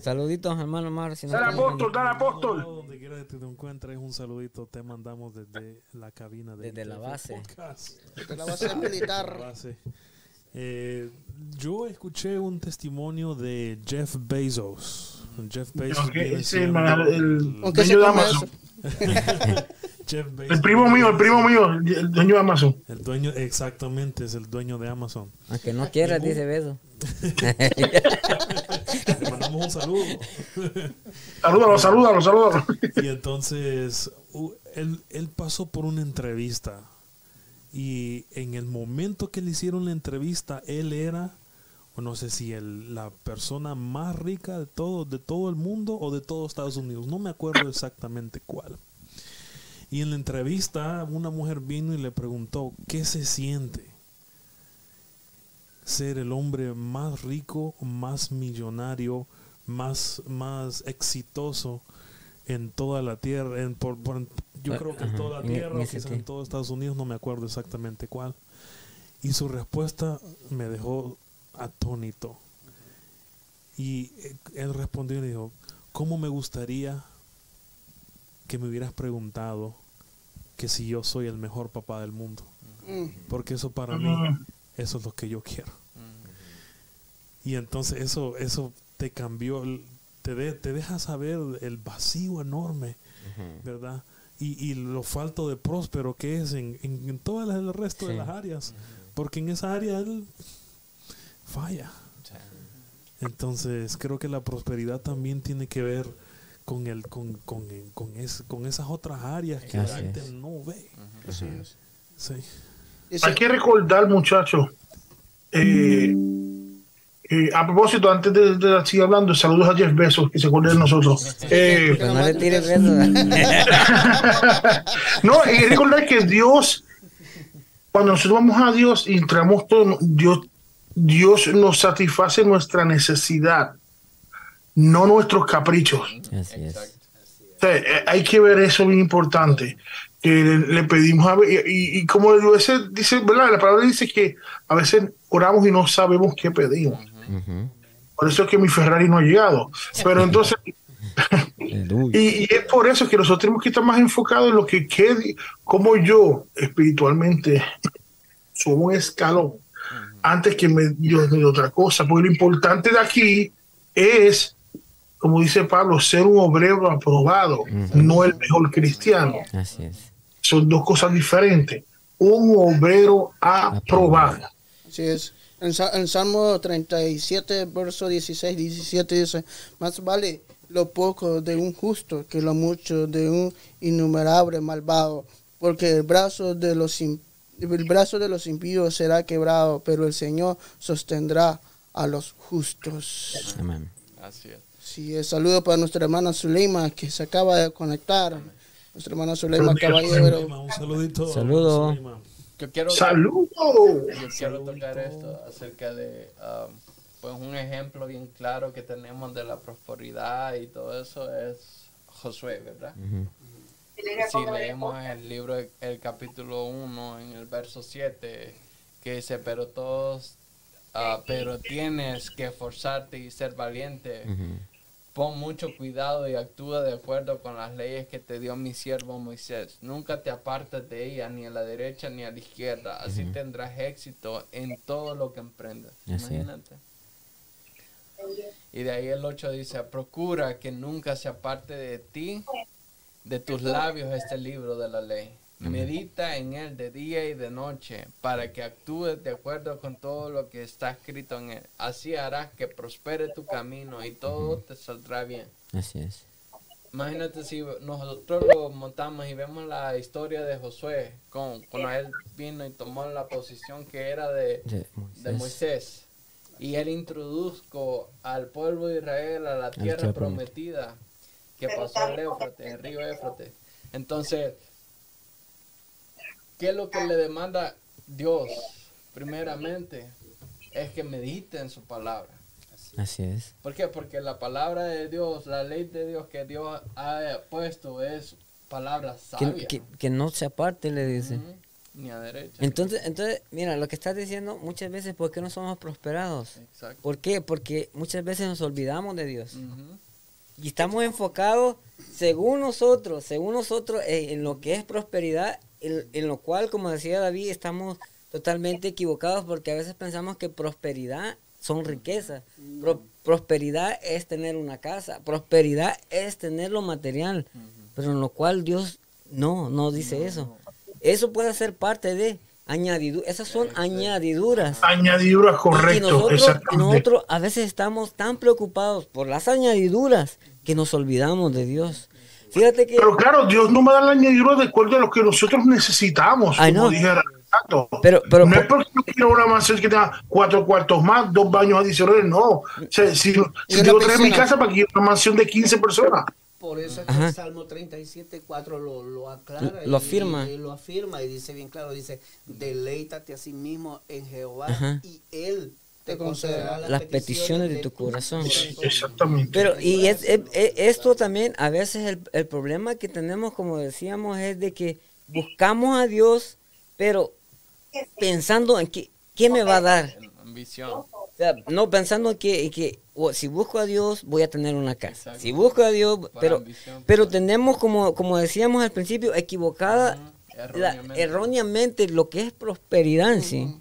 Saluditos, hermano Maro. Si dale apóstol, dale apóstol. Quiera que te encuentres, un saludito. Te mandamos desde la cabina. De desde la base. Desde la base militar. Eh, yo escuché un testimonio de Jeff Bezos. Jeff Bezos. el, dueño de Amazon. El primo mío, el primo mío, el dueño de Amazon. El dueño, exactamente, es el dueño de Amazon. Aunque no quiera, dice beso. Le mandamos un saludo. Salúdalo, salúdalo, salúdalo. Y entonces, él, él pasó por una entrevista. Y en el momento que le hicieron la entrevista, él era o no sé si el, la persona más rica de todo, de todo el mundo o de todo Estados Unidos. No me acuerdo exactamente cuál. Y en la entrevista una mujer vino y le preguntó, ¿qué se siente ser el hombre más rico, más millonario, más, más exitoso en toda la tierra? En, por, yo creo que en toda la tierra, o quizás en todo Estados Unidos, no me acuerdo exactamente cuál. Y su respuesta me dejó atónito. Y eh, él respondió y dijo, ¿cómo me gustaría que me hubieras preguntado que si yo soy el mejor papá del mundo? Mm. Porque eso para mí, eso es lo que yo quiero. Y entonces eso, eso te cambió, te, te deja saber el vacío enorme, ¿verdad? Y, y, lo falto de próspero que es en, en, todo el resto de las áreas. Porque en esa área él falla. Entonces creo que la prosperidad también tiene que ver con el con, con, con, con esas otras áreas que la gente no ve. Hay que recordar, muchachos, eh, eh, a propósito, antes de, de, seguir hablando, saludos a Jeff Bezos, que se acuerde de nosotros. Eh, no le tires no, hay que recordar que Dios, cuando nosotros vamos a Dios y entramos todo, Dios Dios nos satisface nuestra necesidad, no nuestros caprichos. Eh, hay que ver eso bien importante. Que le, pedimos a y, y, como dice, ¿verdad? La palabra dice que a veces oramos y no sabemos qué pedimos. Por eso es que mi Ferrari no ha llegado. Pero entonces, y, es por eso que nosotros tenemos que estar más enfocados en lo que quede, como yo espiritualmente soy un escalón antes que me dio de otra cosa. Porque lo importante de aquí es, como dice Pablo, ser un obrero aprobado, no el mejor cristiano. Son dos cosas diferentes. Un obrero aprobado. Así es. En, Salmo 37, verso 16, 17 dice, más vale lo poco de un justo que lo mucho de un innumerable malvado, porque el brazo de los el brazo de los impíos será quebrado, pero el Señor sostendrá a los justos. Amén. Así es. Sí, saludo para nuestra hermana Zuleima que se acaba de conectar. Nuestra hermana Zuleima Caballero. Un saludito. Saludo. Yo quiero, ¡Saludo! Yo quiero tocar esto acerca de um, pues un ejemplo bien claro que tenemos de la prosperidad y todo eso es Josué, ¿verdad? Si leemos el libro, el capítulo 1, en el verso 7, que dice, pero todos, uh, pero tienes que esforzarte y ser valiente. Pon mucho cuidado y actúa de acuerdo con las leyes que te dio mi siervo Moisés. Nunca te apartes de ella, ni a la derecha ni a la izquierda. Así tendrás éxito en todo lo que emprendas. Imagínate. Y de ahí el 8 dice, procura que nunca se aparte de ti de tus labios este libro de la ley. Medita en él de día y de noche para que actúes de acuerdo con todo lo que está escrito en él. Así harás que prospere tu camino y todo te saldrá bien. Así es. Imagínate si nosotros lo montamos y vemos la historia de Josué, con, cuando él vino y tomó la posición que era de, de, Moisés. Y él introdujo al pueblo de Israel a la tierra prometida que pasó el Éufrates, el río Éufrates. Entonces, ¿qué es lo que le demanda Dios? Primeramente, es que medite en su palabra. Así es. ¿Por qué? Porque la palabra de Dios, la ley de Dios que Dios ha puesto es palabra sabia. Que, no se aparte, le dice. Ni a derecha. Entonces, entonces, mira, lo que estás diciendo muchas veces, ¿por qué no somos prosperados? Exacto. ¿Por qué? Porque muchas veces nos olvidamos de Dios. Y estamos enfocados, según nosotros, según nosotros, en, lo que es prosperidad, en, lo cual, como decía David, estamos totalmente equivocados porque a veces pensamos que prosperidad son riquezas. prosperidad es tener una casa, prosperidad es tener lo material, pero en lo cual Dios no, no dice eso. Eso puede ser parte de añadiduras, esas son añadiduras. Añadiduras, correcto. Y nosotros, a veces estamos tan preocupados por las añadiduras que nos olvidamos de Dios. Fíjate que... Pero claro, Dios no me da la añadidura de acuerdo a lo que nosotros necesitamos, como no. dije pero, pero, no es porque yo quiero una mansión que tenga cuatro cuartos más, dos baños adicionales, no. O sea, si, si tengo tres en mi casa, para que quiero una mansión de 15 personas. Por eso es que el Salmo 37, 4 lo, lo aclara. Lo afirma. Y, lo afirma y dice bien claro, dice, deleítate a sí mismo en Jehová y Él te concederá las, peticiones, de, tu corazón. Exactamente. Pero, y es, esto también, a veces el, el problema que tenemos, como decíamos, es de que buscamos a Dios, pero pensando en que, ¿qué me va a dar? Ambición. no pensando que, que si busco a Dios voy a tener una casa. Si busco a Dios, pero, pero tenemos como, como decíamos al principio, equivocada erróneamente. lo que es prosperidad sí.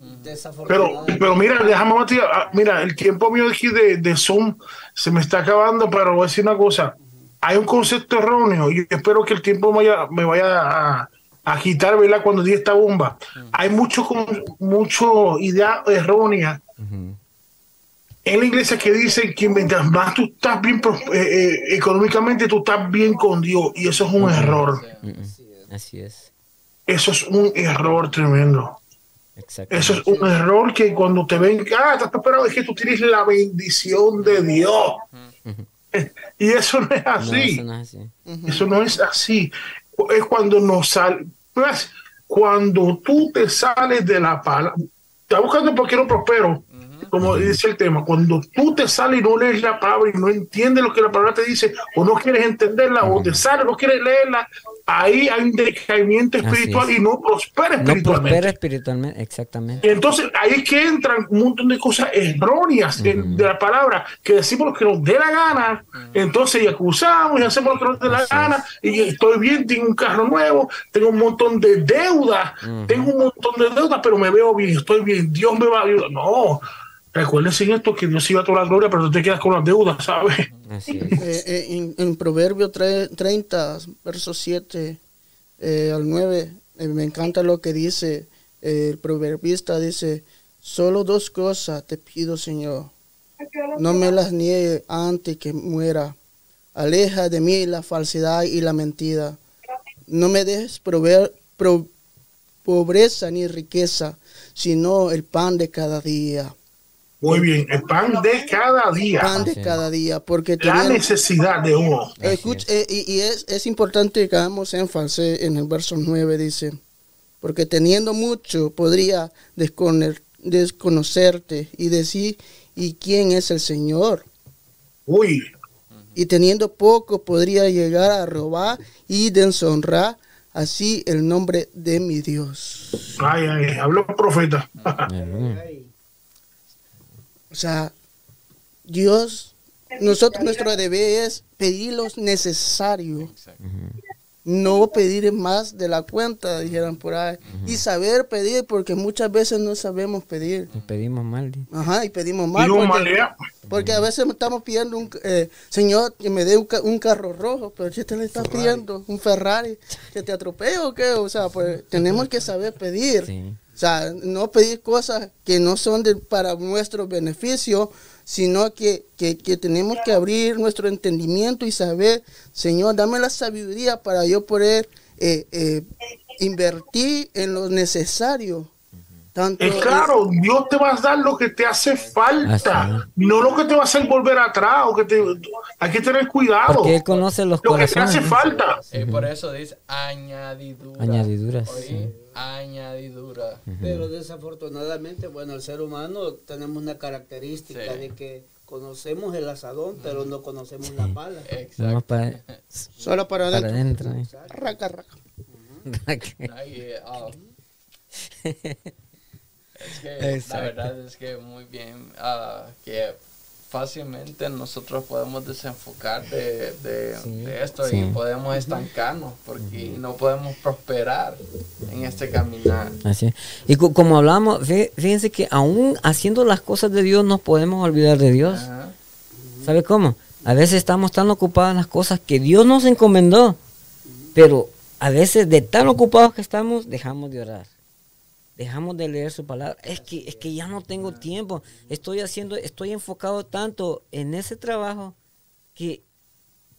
Pero, pero mira, déjame ah, mira, el tiempo mío aquí de, de Zoom se me está acabando, pero voy a decir una cosa. Hay un concepto erróneo y espero que el tiempo me vaya a, agitar, ¿verdad? Cuando di esta bomba. Hay mucho, mucho idea errónea en la iglesia que dicen que mientras más tú estás bien eh, eh, económicamente, tú estás bien con Dios. Y eso es un error. Así es. Eso es un error tremendo. Eso es un error que cuando te ven, ah, estás esperando es que tú tienes la bendición de Dios. y eso no es así. eso, no es así. eso no es así. Es cuando nos sale. Pues, cuando tú te sales de la palabra, estás buscando porque no prospero como dice el tema, cuando tú te sales y no lees la palabra y no entiendes lo que la palabra te dice, o no quieres entenderla, o te sales, no quieres leerla, ahí hay un decaimiento espiritual y no prospera espiritualmente. No prospera espiritualmente, exactamente. Entonces ahí es que entran un montón de cosas erróneas de, la palabra, que decimos lo que nos dé la gana, entonces y acusamos y hacemos lo que nos dé la gana, y estoy bien, tengo un carro nuevo, tengo un montón de deudas, tengo un montón de deudas, pero me veo bien, estoy bien, Dios me va a ayudar. No, Recuérdense esto, que Dios iba a toda la gloria, pero tú te quedas con las deudas, ¿sabes? Eh, eh, en, en, Proverbio 30, verso 7 eh, al 9, me encanta lo que dice el proverbista, dice, solo dos cosas te pido, Señor, no me las niegue antes que muera, aleja de mí la falsedad y la mentira, no me dejes proveer pobreza ni riqueza, sino el pan de cada día. Muy bien, el pan de cada día. Pan de cada día, porque la necesidad de uno. Eh, y, es, es, importante que hagamos énfasis en el verso 9, dice, porque teniendo mucho podría desconocerte y decir, ¿y quién es el Señor? Uy. Y teniendo poco podría llegar a robar y deshonrar así el nombre de mi Dios. Ay, ay, habló profeta. O sea, Dios, nosotros nuestro deber es pedir lo necesario. No pedir más de la cuenta, dijeran por ahí. Y saber pedir, porque muchas veces no sabemos pedir. Y pedimos mal. Ajá, y pedimos mal. Porque, a veces estamos pidiendo un eh, Señor que me dé un, carro rojo, pero si te le estás pidiendo un Ferrari, que te atropelle o qué. O sea, pues tenemos que saber pedir. Sí. O sea, no pedir cosas que no son de, para nuestro beneficio, sino que, tenemos que abrir nuestro entendimiento y saber, Señor, dame la sabiduría para yo poder eh, eh, invertir en lo necesario. Tanto claro, Dios te va a dar lo que te hace falta, no lo que te va a hacer volver atrás. O que te, hay que tener cuidado. Porque Él conoce los lo que te hace falta. por eso dice añadidura. Añadiduras añadidura. Pero desafortunadamente, bueno, el ser humano tenemos una característica de que conocemos el asadón, pero no conocemos la pala. Exacto. Solo para, adentro. Eh. Raca, raca. Ah. es que la verdad es que muy bien uh, que fácilmente nosotros podemos desenfocar de, de, esto y podemos estancarnos porque no podemos prosperar en este caminar. Así Y como hablamos, fíjense que aún haciendo las cosas de Dios nos podemos olvidar de Dios. ¿Sabe cómo? A veces estamos tan ocupados en las cosas que Dios nos encomendó, pero a veces de tan ocupados que estamos, dejamos de orar dejamos de leer su palabra. Es que, es que ya no tengo tiempo. Estoy haciendo, estoy enfocado tanto en ese trabajo que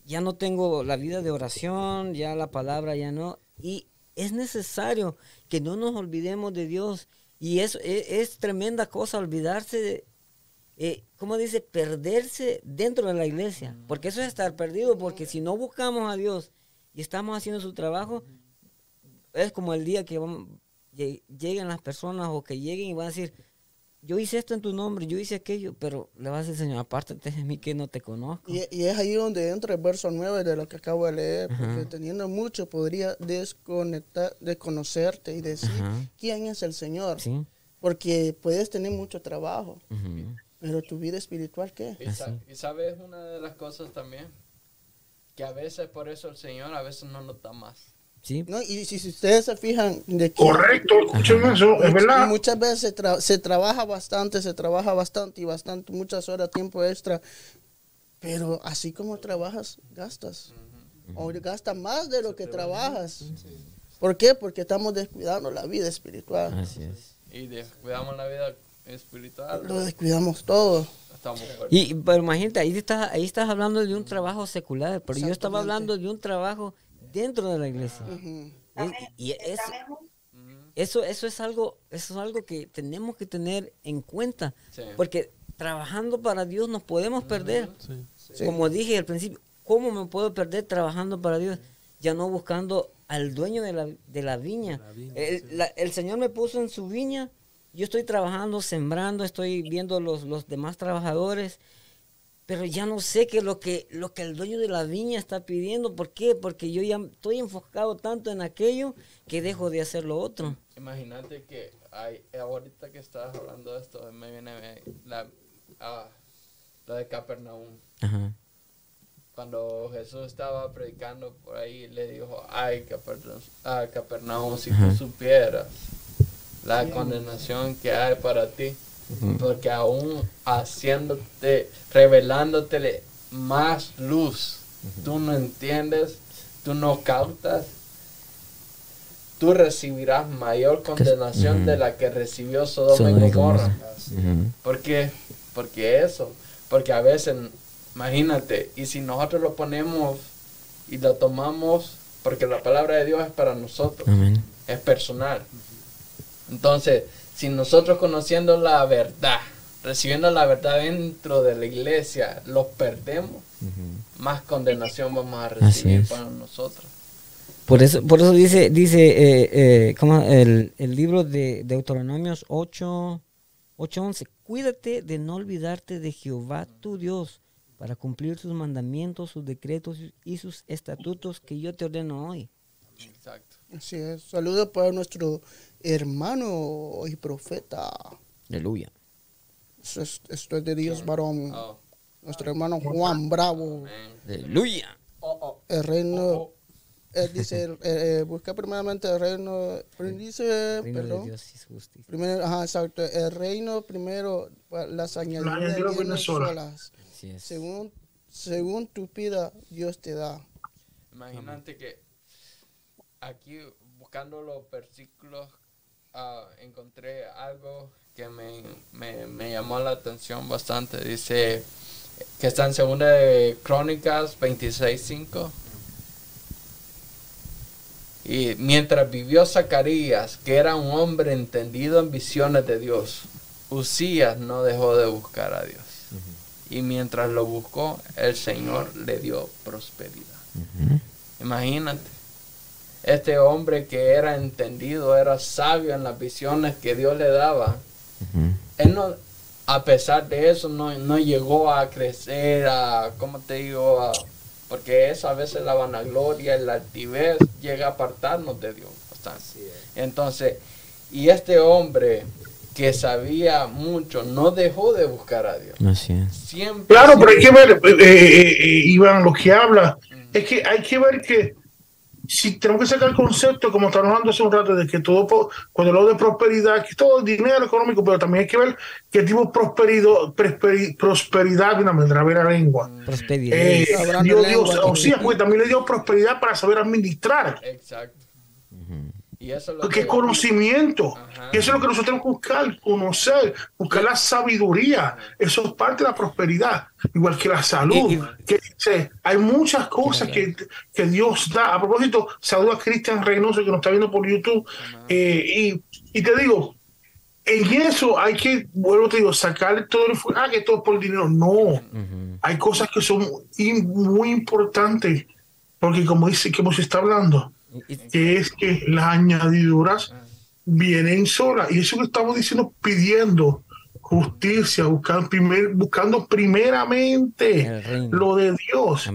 ya no tengo la vida de oración, ya la palabra ya no. Y es necesario que no nos olvidemos de Dios. Y eso es, tremenda cosa olvidarse de, eh, ¿cómo dice? Perderse dentro de la iglesia. Porque eso es estar perdido, porque si no buscamos a Dios y estamos haciendo su trabajo, es como el día que vamos, lleguen las personas o que lleguen y van a decir, yo hice esto en tu nombre, yo hice aquello, pero le vas a decir, Señor, aparte de mí que no te conozco. Y, es ahí donde entra el verso 9 de lo que acabo de leer, porque teniendo mucho podría desconectar, desconocerte y decir quién es el Señor. Porque puedes tener mucho trabajo, pero tu vida espiritual, ¿qué? Y, y sabes una de las cosas también, que a veces por eso el Señor a veces no nos da más. No, y si, ustedes se fijan de que correcto escuchen eso es verdad. muchas veces se, trabaja bastante se trabaja bastante y bastante muchas horas tiempo extra pero así como trabajas gastas. O gastas más de lo que trabajas. ¿por qué? porque estamos descuidando la vida espiritual. Así es. Y descuidamos la vida espiritual. Lo descuidamos todo. Y pero imagínate ahí estás ahí estás hablando de un trabajo secular pero yo estaba hablando de un trabajo dentro de la iglesia. Y, eso, eso, es algo, eso es algo que tenemos que tener en cuenta, porque trabajando para Dios nos podemos perder. Como dije al principio, ¿cómo me puedo perder trabajando para Dios? Ya no buscando al dueño de la, de la viña. el, el, Señor me puso en su viña, yo estoy trabajando, sembrando, estoy viendo los, los demás trabajadores pero ya no sé qué es lo que, lo que el dueño de la viña está pidiendo. ¿Por qué? Porque yo ya estoy enfocado tanto en aquello que dejo de hacer lo otro. Imagínate que hay, ahorita que estás hablando de esto, me viene la, ah, la de Capernaum. Cuando Jesús estaba predicando por ahí, le dijo, ay, Capernaum, ah, Capernaum si tú supieras la condenación que hay para ti porque aún haciéndote, revelándote más luz, tú no entiendes, tú no cautas, tú recibirás mayor condenación de la que recibió Sodoma y Gomorra. ¿Por qué? Porque eso, porque a veces, imagínate, y si nosotros lo ponemos y lo tomamos, porque la palabra de Dios es para nosotros, es personal. Entonces, si nosotros conociendo la verdad, recibiendo la verdad dentro de la iglesia, los perdemos, más condenación vamos a recibir para nosotros. Por eso, por eso dice, dice eh, eh, como el, libro de Deuteronomios 8, 8.11, cuídate de no olvidarte de Jehová tu Dios para cumplir sus mandamientos, sus decretos y sus estatutos que yo te ordeno hoy. Exacto. Así es. Saludos para nuestro hermano y profeta. Aleluya. Esto es, de Dios varón. Oh. Nuestro hermano Juan Bravo. Aleluya. Oh, oh. El reino. Eh, dice, eh, eh, busca primeramente el reino, dice, perdón, primero, ajá, exacto, el reino primero, las añadiduras solas, según, según tu pida, Dios te da. Imagínate que aquí buscando los versículos Ah, encontré algo que me, me, llamó la atención bastante. Dice que está en segunda de Crónicas 26.5. Y mientras vivió Zacarías, que era un hombre entendido en visiones de Dios, Usías no dejó de buscar a Dios. Y mientras lo buscó, el Señor le dio prosperidad. Imagínate este hombre que era entendido, era sabio en las visiones que Dios le daba, él no, a pesar de eso, no, llegó a crecer, a, ¿cómo te digo? porque eso a veces la vanagloria, la altivez llega a apartarnos de Dios. Entonces, y este hombre que sabía mucho, no dejó de buscar a Dios. Siempre, claro, pero hay que ver, eh, eh, eh, Iván, lo que habla, es que hay que ver que si tenemos que sacar el concepto, como estamos hablando hace un rato, de que todo, cuando hablo de prosperidad, que todo dinero económico, pero también hay que ver qué tipo de prosperidad, prosperidad, una me trabé la lengua. Prosperidad. Eh, Dios, Dios, o sea, pues también le dio prosperidad para saber administrar. Exacto. Y eso es lo que, conocimiento. Y eso es lo que nosotros tenemos que buscar, conocer, buscar la sabiduría. Eso es parte de la prosperidad, igual que la salud. que, hay muchas cosas que, que, Dios da. A propósito, saludo a Cristian Reynoso que nos está viendo por YouTube. Eh, y, y, te digo, en eso hay que, vuelvo te digo, sacar todo el ah, que todo es por dinero. No, hay cosas que son muy importantes, porque como dice, como se está hablando, es que las añadiduras vienen solas. Y eso que estamos diciendo, pidiendo justicia, buscando, primer, buscando primeramente lo de Dios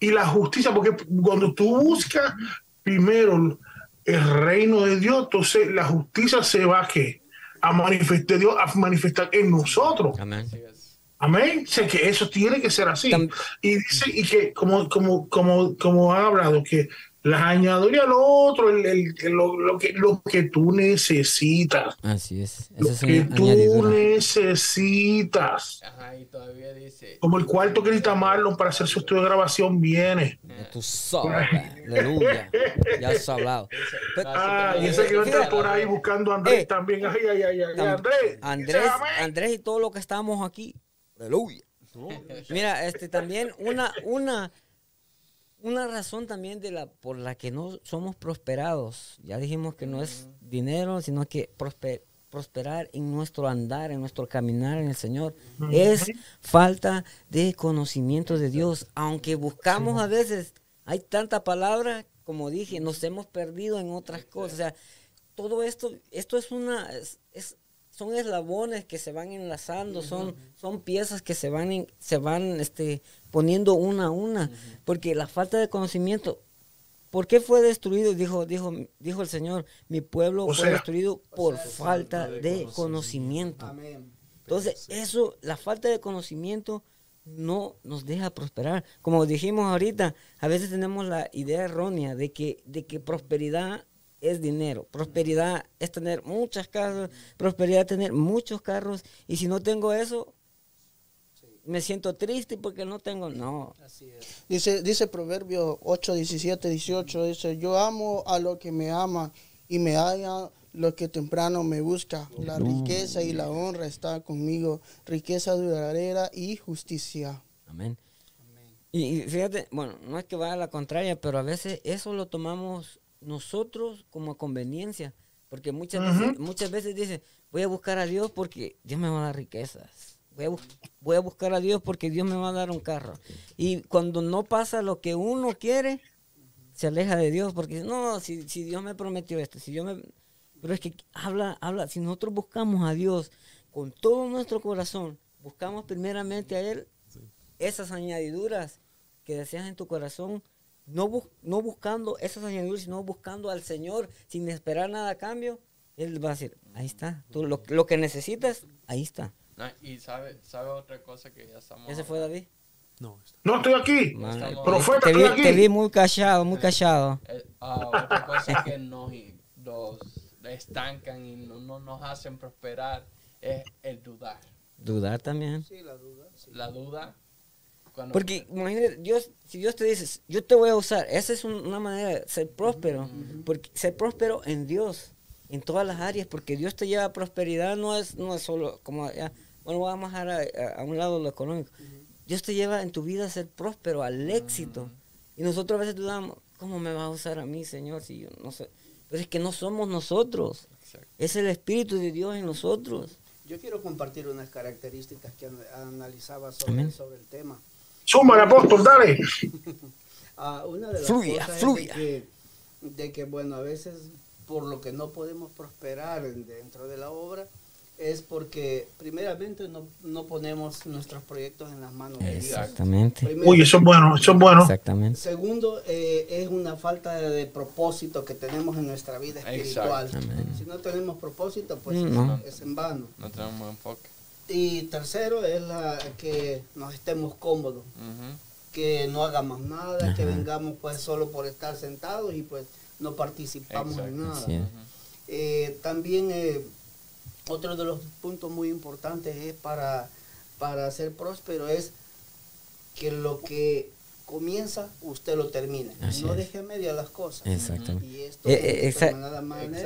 y la justicia, porque cuando tú buscas primero el reino de Dios, entonces la justicia se va a, a manifestar Dios, a manifestar en nosotros. Amén. Amén. Sé que eso tiene que ser así. y dice, y que como, como, como, como ha hablado, que las añadiría lo otro, el, lo, que, lo que tú necesitas. Así es. lo que tú necesitas. Ajá, y todavía dice. Como el cuarto que necesita Marlon para hacer su estudio de grabación viene. Tú sabes, aleluya. Ya has hablado. ah, y ese que va por ahí buscando a Andrés eh, también. Ay, ay, ay, ay. Andrés, Andrés, Andrés y todo lo que estamos aquí. Aleluya. Mira, este también una, una una razón también de la por la que no somos prosperados. Ya dijimos que no es dinero, sino que prosperar en nuestro andar, en nuestro caminar en el Señor. Es falta de conocimiento de Dios. Aunque buscamos a veces, hay tanta palabra, como dije, nos hemos perdido en otras cosas. O sea, todo esto, esto es una, es, son eslabones que se van enlazando, son, son piezas que se van, se van este, poniendo una a una, porque la falta de conocimiento, ¿por qué fue destruido? Dijo, dijo, dijo el Señor, mi pueblo fue destruido por falta de, conocimiento. Entonces, eso, la falta de conocimiento no nos deja prosperar. Como dijimos ahorita, a veces tenemos la idea errónea de que, de que prosperidad es dinero. Prosperidad es tener muchas casas, prosperidad es tener muchos carros. Y si no tengo eso, me siento triste porque no tengo, no. Dice, dice Proverbio 8, 17, 18, dice, yo amo a lo que me ama y me haya lo que temprano me busca. La riqueza y la honra está conmigo, riqueza duradera y justicia. Amén. Y, fíjate, bueno, no es que vaya a la contraria, pero a veces eso lo tomamos nosotros como conveniencia. Porque muchas, veces, muchas veces dice, voy a buscar a Dios porque Dios me va a dar riquezas. Voy a, voy a buscar a Dios porque Dios me va a dar un carro. Y cuando no pasa lo que uno quiere, se aleja de Dios porque no, si, si Dios me prometió esto, si Dios me... Pero es que habla, habla, si nosotros buscamos a Dios con todo nuestro corazón, buscamos primeramente a Él, esas añadiduras que deseas en tu corazón, no, no buscando esas añadiduras, sino buscando al Señor sin esperar nada a cambio, Él va a decir, ahí está, tú, lo, que necesitas, ahí está. Y sabe, sabe otra cosa que ya estamos... ¿Ese fue David? No, no estoy aquí. Profeta, te, vi, aquí. te vi muy callado, muy callado. Eh, ah, otra cosa que nos, los estancan y no, nos hacen prosperar es el dudar. Dudar también. Sí, la duda. La duda porque imagínate, Dios, si Dios te dice, yo te voy a usar, esa es una manera de ser próspero, porque ser próspero en Dios, en todas las áreas, porque Dios te lleva a prosperidad, no es, no es solo como, bueno, vamos a dejar a, un lado lo económico. Dios te lleva en tu vida a ser próspero, al éxito. Y nosotros a veces dudamos, ¿cómo me va a usar a mí, Señor, si yo no sé? Pero es que no somos nosotros, es el Espíritu de Dios en nosotros. Yo quiero compartir unas características que analizaba sobre, sobre el tema. Suma el apóstol, dale. Ah, una de las cosas Es de, que, de que, bueno, a veces por lo que no podemos prosperar dentro de la obra es porque primeramente no, no ponemos nuestros proyectos en las manos de Dios. Exactamente. Uy, eso es bueno, eso es bueno. Exactamente. Segundo, eh, es una falta de, propósito que tenemos en nuestra vida espiritual. Si no tenemos propósito, pues es, en vano. No tenemos enfoque. Y tercero es la que nos estemos cómodos, que no hagamos nada, que vengamos pues solo por estar sentados y pues no participamos en nada. Eh, también eh, otro de los puntos muy importantes es para, para ser próspero es que lo que comienza, usted lo termina. no deje a media las cosas. Exactamente. Y esto eh,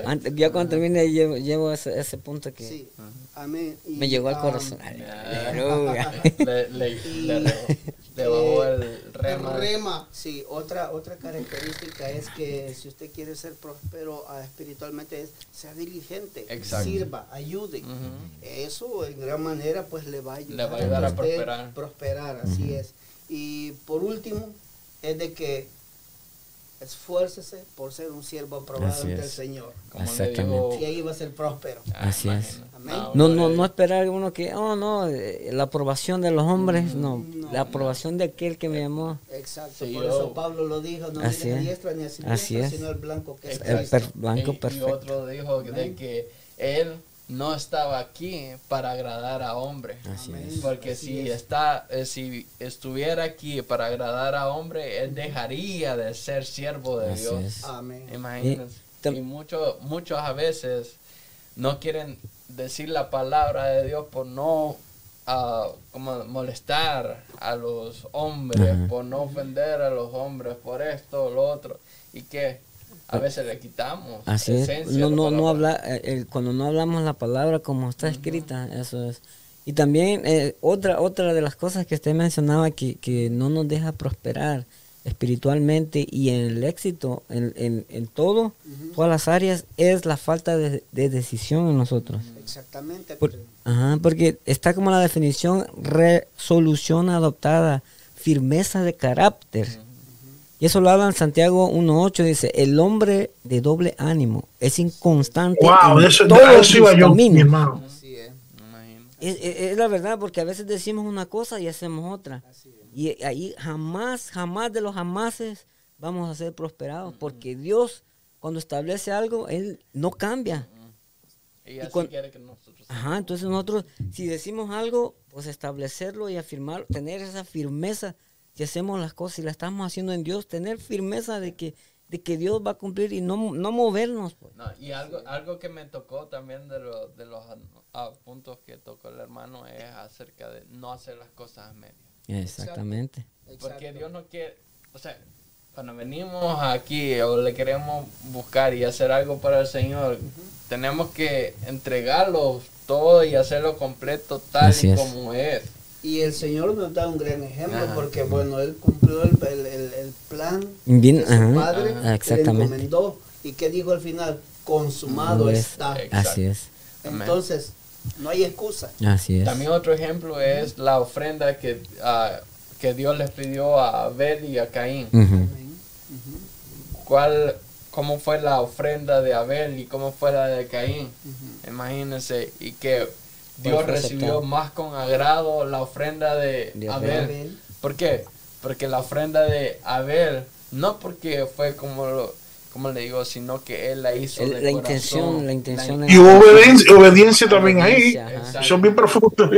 Antes, ya cuando termine llevo, llevo ese, ese, punto que sí. Amén. me llegó al corazón. le, le, le, bajó el rema. El rema, sí. Otra, otra característica es que si usted quiere ser próspero uh, espiritualmente, es sea diligente, sirva, ayude. Eso en gran manera pues le va a ayudar, le va a, ayudar a, prosperar. prosperar así es. Y por último, es de que esfuércese por ser un siervo aprobado ante el Señor. Exactamente. y ahí va a ser próspero. Así es. No, no, no esperar uno que, oh no, eh, la aprobación de los hombres, no, la aprobación de aquel que me llamó. Exacto, por eso Pablo lo dijo, no Así a diestra ni a siniestra, sino el blanco que está. El blanco perfecto. Y otro dijo de que él no estaba aquí para agradar a hombre. Porque si está, eh, si estuviera aquí para agradar a hombre, él dejaría de ser siervo de Dios. Amén. Imagínense. Y, muchos, muchos a veces no quieren decir la palabra de Dios por no uh, como molestar a los hombres, por no ofender a los hombres, por esto, lo otro. Y que a veces le quitamos. Así es. No, no, no habla, eh, cuando no hablamos la palabra como está escrita, eso es. Y también eh, otra, otra de las cosas que usted mencionaba que, que no nos deja prosperar espiritualmente y en el éxito, en, en, en todo, todas las áreas, es la falta de, de decisión en nosotros. Exactamente. ajá, porque está como la definición resolución adoptada, firmeza de carácter. Y eso lo habla en Santiago 1.8, dice, el hombre de doble ánimo es inconstante wow, en eso, todos sus caminos. Es, la verdad, porque a veces decimos una cosa y hacemos otra. Y ahí jamás, jamás de los jamases vamos a ser prosperados, porque Dios cuando establece algo, Él no cambia. Y así quiere que nosotros. Ajá, entonces nosotros, si decimos algo, pues establecerlo y afirmar, tener esa firmeza si hacemos las cosas y las estamos haciendo en Dios, tener firmeza de que de que Dios va a cumplir y no, no movernos. Pues. y algo, algo que me tocó también de, de los puntos que tocó el hermano es acerca de no hacer las cosas a medias. Exactamente. Porque Dios no quiere, o sea, cuando venimos aquí o le queremos buscar y hacer algo para el Señor, tenemos que entregarlo todo y hacerlo completo tal y como es. Y el Señor nos da un gran ejemplo porque, bueno, Él cumplió el, el, plan Bien, de su Padre, exactamente. le encomendó. ¿Y qué dijo al final? Consumado está. Así es. Entonces, no hay excusa. Así es. También otro ejemplo es la ofrenda que, uh, que Dios les pidió a Abel y a Caín. ¿Cuál, ¿Cómo fue la ofrenda de Abel y cómo fue la de Caín? Imagínense. Y que Dios recibió más con agrado la ofrenda de Abel. ¿Por qué? Porque la ofrenda de Abel, no porque fue como como le digo, sino que él la hizo de la intención, la intención. y obediencia, obediencia también ahí. Son bien profundos.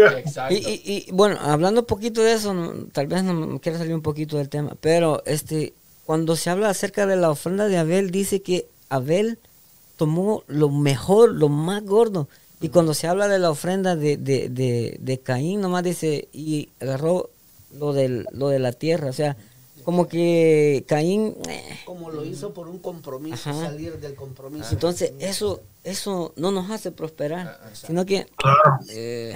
Y, y, y, bueno, hablando un poquito de eso, tal vez no me quiero salir un poquito del tema, pero este, cuando se habla acerca de la ofrenda de Abel, dice que Abel tomó lo mejor, lo más gordo y cuando se habla de la ofrenda de, de, de, de Caín, nomás dice, y agarró lo, del, lo de la tierra, o sea, como que Caín... Eh. Como lo hizo por un compromiso, salir del compromiso. Entonces, eso eso no nos hace prosperar, ah, sino que... Eh,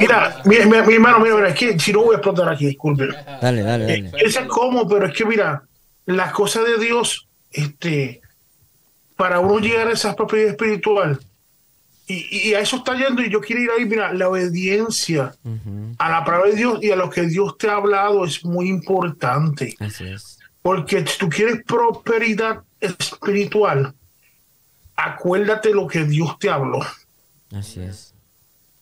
mira, mi, mi, hermano, mira, es que si no voy a explotar aquí, disculpe. Dale, dale, dale. Eh, es como, pero es que mira, las cosas de Dios, este, para uno llegar a esa propiedad espiritual, y, a eso está yendo y yo quiero ir ahí, mira, la obediencia a la palabra de Dios y a lo que Dios te ha hablado es muy importante. Así es. Porque si tú quieres prosperidad espiritual, acuérdate lo que Dios te habló. Así es.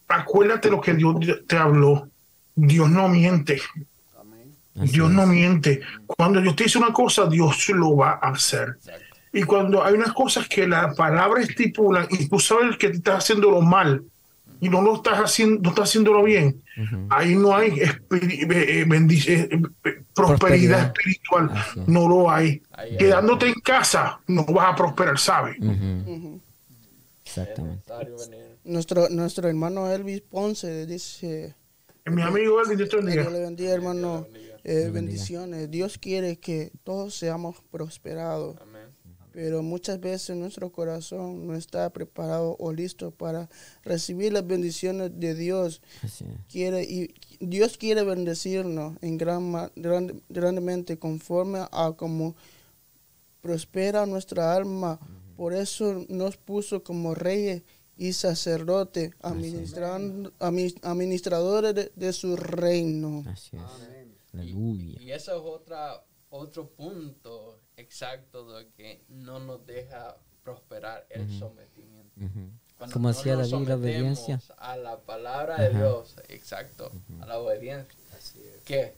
Acuérdate lo que Dios te habló. Dios no miente. Dios no miente. Cuando Dios te dice una cosa, Dios lo va a hacer. Y cuando hay unas cosas que la palabra estipula y tú sabes que estás haciéndolo mal y no lo estás haciendo, no estás haciéndolo bien, ahí no hay eh, eh, eh, prosperidad, espiritual, no lo hay. Quedándote en casa no vas a prosperar, ¿sabes? Exactamente. Nuestro, nuestro hermano Elvis Ponce dice... Mi amigo Elvis, Dios le bendiga, hermano. bendiciones. Dios quiere que todos seamos prosperados pero muchas veces nuestro corazón no está preparado o listo para recibir las bendiciones de Dios. Quiere y Dios quiere bendecirnos en gran, grandemente conforme a como prospera nuestra alma. Por eso nos puso como reyes y sacerdotes, administradores de, su reino. Y, eso es otra, otro punto exacto de que no nos deja prosperar el sometimiento. Cuando Como hacía la la obediencia. A la palabra de Dios, exacto, a la obediencia. Que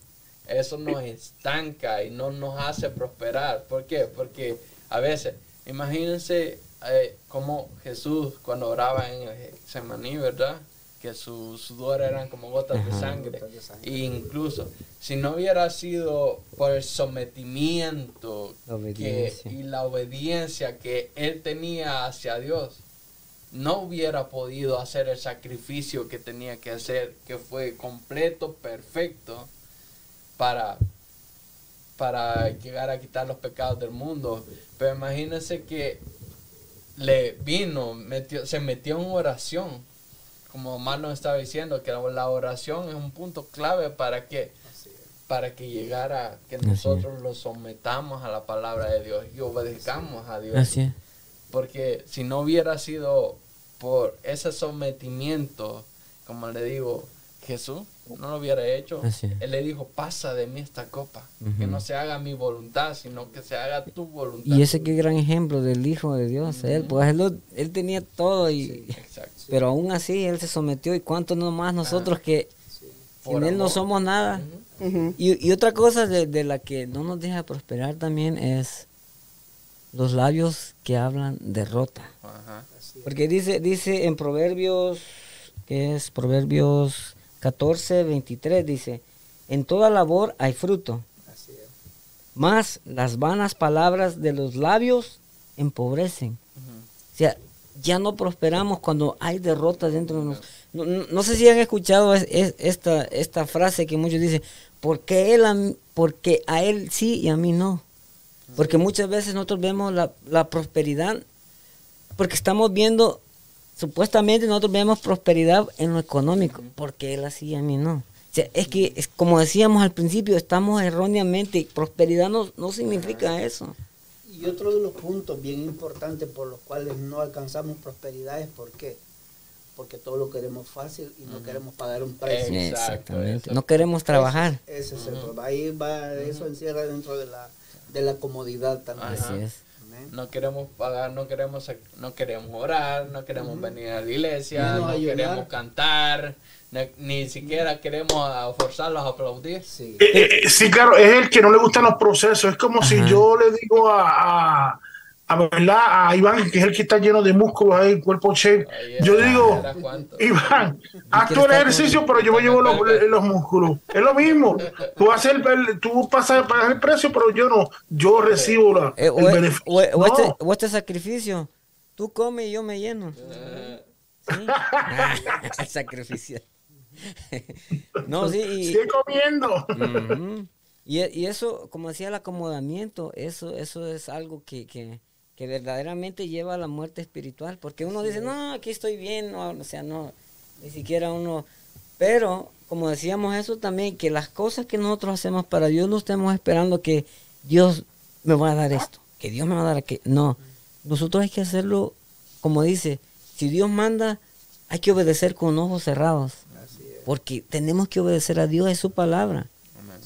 eso nos estanca y no nos hace prosperar. ¿Por qué? Porque a veces, imagínense eh, como Jesús cuando oraba en el Semaní, ¿verdad? Que su sudor eran como gotas de sangre. E incluso si no hubiera sido por el sometimiento y la obediencia que él tenía hacia Dios, no hubiera podido hacer el sacrificio que tenía que hacer, que fue completo, perfecto, para, para llegar a quitar los pecados del mundo. Pero imagínense que le vino, metió, se metió en oración como Omar estaba diciendo, que la oración es un punto clave para que para que llegara, que nosotros lo sometamos a la palabra de Dios y obedezcamos a Dios. Porque si no hubiera sido por ese sometimiento, como le digo, Jesús no lo hubiera hecho. Él le dijo, pasa de mí esta copa, que no se haga mi voluntad, sino que se haga tu voluntad. Y ese qué gran ejemplo del Hijo de Dios, él, pues él, tenía todo y... Exacto. Pero aún así Él se sometió y cuánto más nosotros que sin Él no somos nada. y, otra cosa de, la que no nos deja prosperar también es los labios que hablan derrota. Porque dice, dice en Proverbios, que es Proverbios 14, 23, dice, en toda labor hay fruto. Más las vanas palabras de los labios empobrecen. O sea, ya no prosperamos cuando hay derrota dentro de nosotros. No, sé si han escuchado esta, esta frase que muchos dicen, porque, él porque a él sí y a mí no. Porque muchas veces nosotros vemos la, la prosperidad, porque estamos viendo, supuestamente nosotros vemos prosperidad en lo económico, porque él así y a mí no. O sea, es que, es, como decíamos al principio, estamos erróneamente, prosperidad no, no significa eso. Y otro de los puntos bien importantes por los cuales no alcanzamos prosperidad es por qué. Porque todo lo queremos fácil y no queremos pagar un precio. Exactamente. No queremos trabajar. Ese, es el problema. Ahí va, eso encierra dentro de la, de la comodidad también. Así es. No queremos pagar, no queremos, no queremos orar, no queremos venir a la iglesia, no queremos cantar, ni siquiera queremos forzarlos a aplaudir. Sí. Eh, eh, sí, claro, es el que no le gustan los procesos. Es como si yo le digo a, a, a Iván, que es el que está lleno de músculos ahí, cuerpo che. Yo digo, Iván, haz tu ejercicio, pero yo me llevo los, los, músculos. Es lo mismo. Tú, haces el, tú pasas, el precio, pero yo no. Yo recibo la, el beneficio. O, este, o, este, sacrificio. Tú comes y yo me lleno. el sacrificio. no, sí. Y, Sigue comiendo. y, eso, como decía, el acomodamiento, eso, eso es algo que, que, verdaderamente lleva a la muerte espiritual. Porque uno dice, no, aquí estoy bien, o sea, no, ni siquiera uno. Pero, como decíamos eso también, que las cosas que nosotros hacemos para Dios no estemos esperando que Dios me va a dar esto, que Dios me va a dar aquello. No, nosotros hay que hacerlo, como dice, si Dios manda, hay que obedecer con ojos cerrados. Porque tenemos que obedecer a Dios, es su palabra.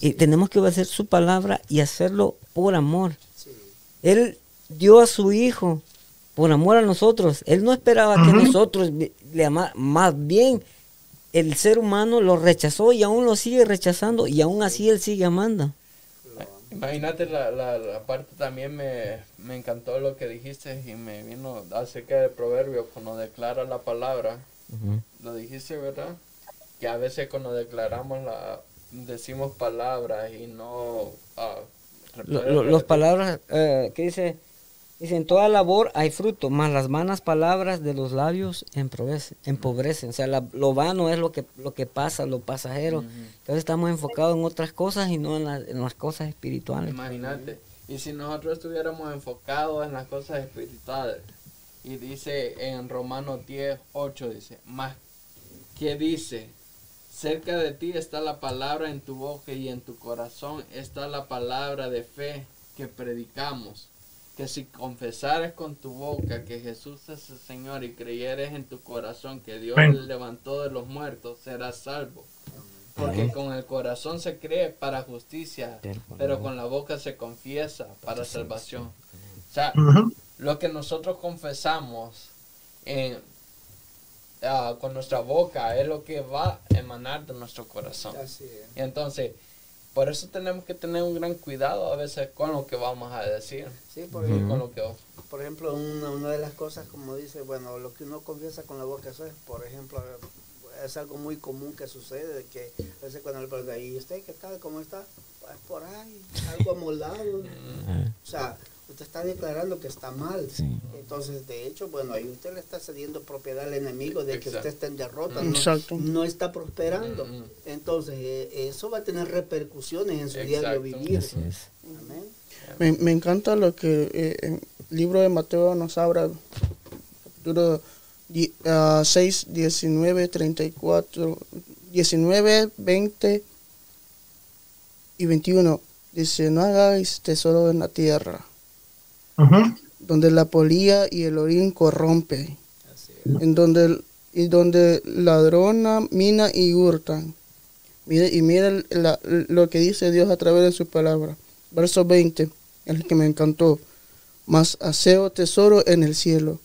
Y tenemos que obedecer su palabra y hacerlo por amor. Él dio a su hijo por amor a nosotros. Él no esperaba que nosotros le amáramos. Más bien, el ser humano lo rechazó y aún lo sigue rechazando y aún así él sigue amando. Imagínate la, la, parte también me, encantó lo que dijiste y me vino acerca del proverbio cuando declara la palabra. Lo dijiste, ¿verdad? que a veces cuando declaramos la decimos palabras y no ah, las palabras que dice dice en toda labor hay fruto más las vanas palabras de los labios empobrecen, empobrecen. o sea lo vano es lo que lo que pasa lo pasajero entonces estamos enfocados en otras cosas y no en, las cosas espirituales imagínate y si nosotros estuviéramos enfocados en las cosas espirituales y dice en Romanos 10, 8 dice más que dice Cerca de ti está la palabra en tu boca y en tu corazón está la palabra de fe que predicamos. Que si confesares con tu boca que Jesús es el Señor y creyeres en tu corazón que Dios le levantó de los muertos, serás salvo. Porque con el corazón se cree para justicia, pero con la boca se confiesa para salvación. O sea, lo que nosotros confesamos en Ah, con nuestra boca es lo que va a emanar de nuestro corazón. Y entonces, por eso tenemos que tener un gran cuidado a veces con lo que vamos a decir. Sí, por, ejemplo, por ejemplo, una, de las cosas, como dice, bueno, lo que uno confiesa con la boca, eso es, por ejemplo, es algo muy común que sucede, de que a veces cuando el padre, ¿y usted qué tal? ¿Cómo está? Pues por ahí, algo amoldado. o sea, usted está declarando que está mal. Entonces, de hecho, bueno, ahí usted le está cediendo propiedad al enemigo de que usted está en derrota, no, está prosperando. Entonces, eh, eso va a tener repercusiones en su diario vivir. Me, me, encanta lo que eh, el libro de Mateo nos habla, capítulo 6, 19, 34, 19, 20 y 21. Dice, no hagáis tesoro en la tierra donde la polía y el orín corrompe, en donde, y donde ladrona, mina y hurtan. Mire, y mira lo que dice Dios a través de su palabra. Verso 20, el que me encantó. Más aseo tesoro en el cielo,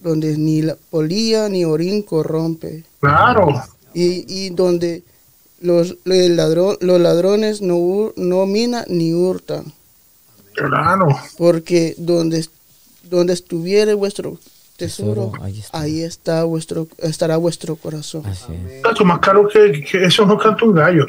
donde ni la polía ni orín corrompe. Claro. Y, y donde los, los ladrones no, no minan ni hurtan. Claro. Porque donde, donde estuviere vuestro tesoro, ahí, está. vuestro, estará vuestro corazón. Así más caro que, eso no canta un gallo.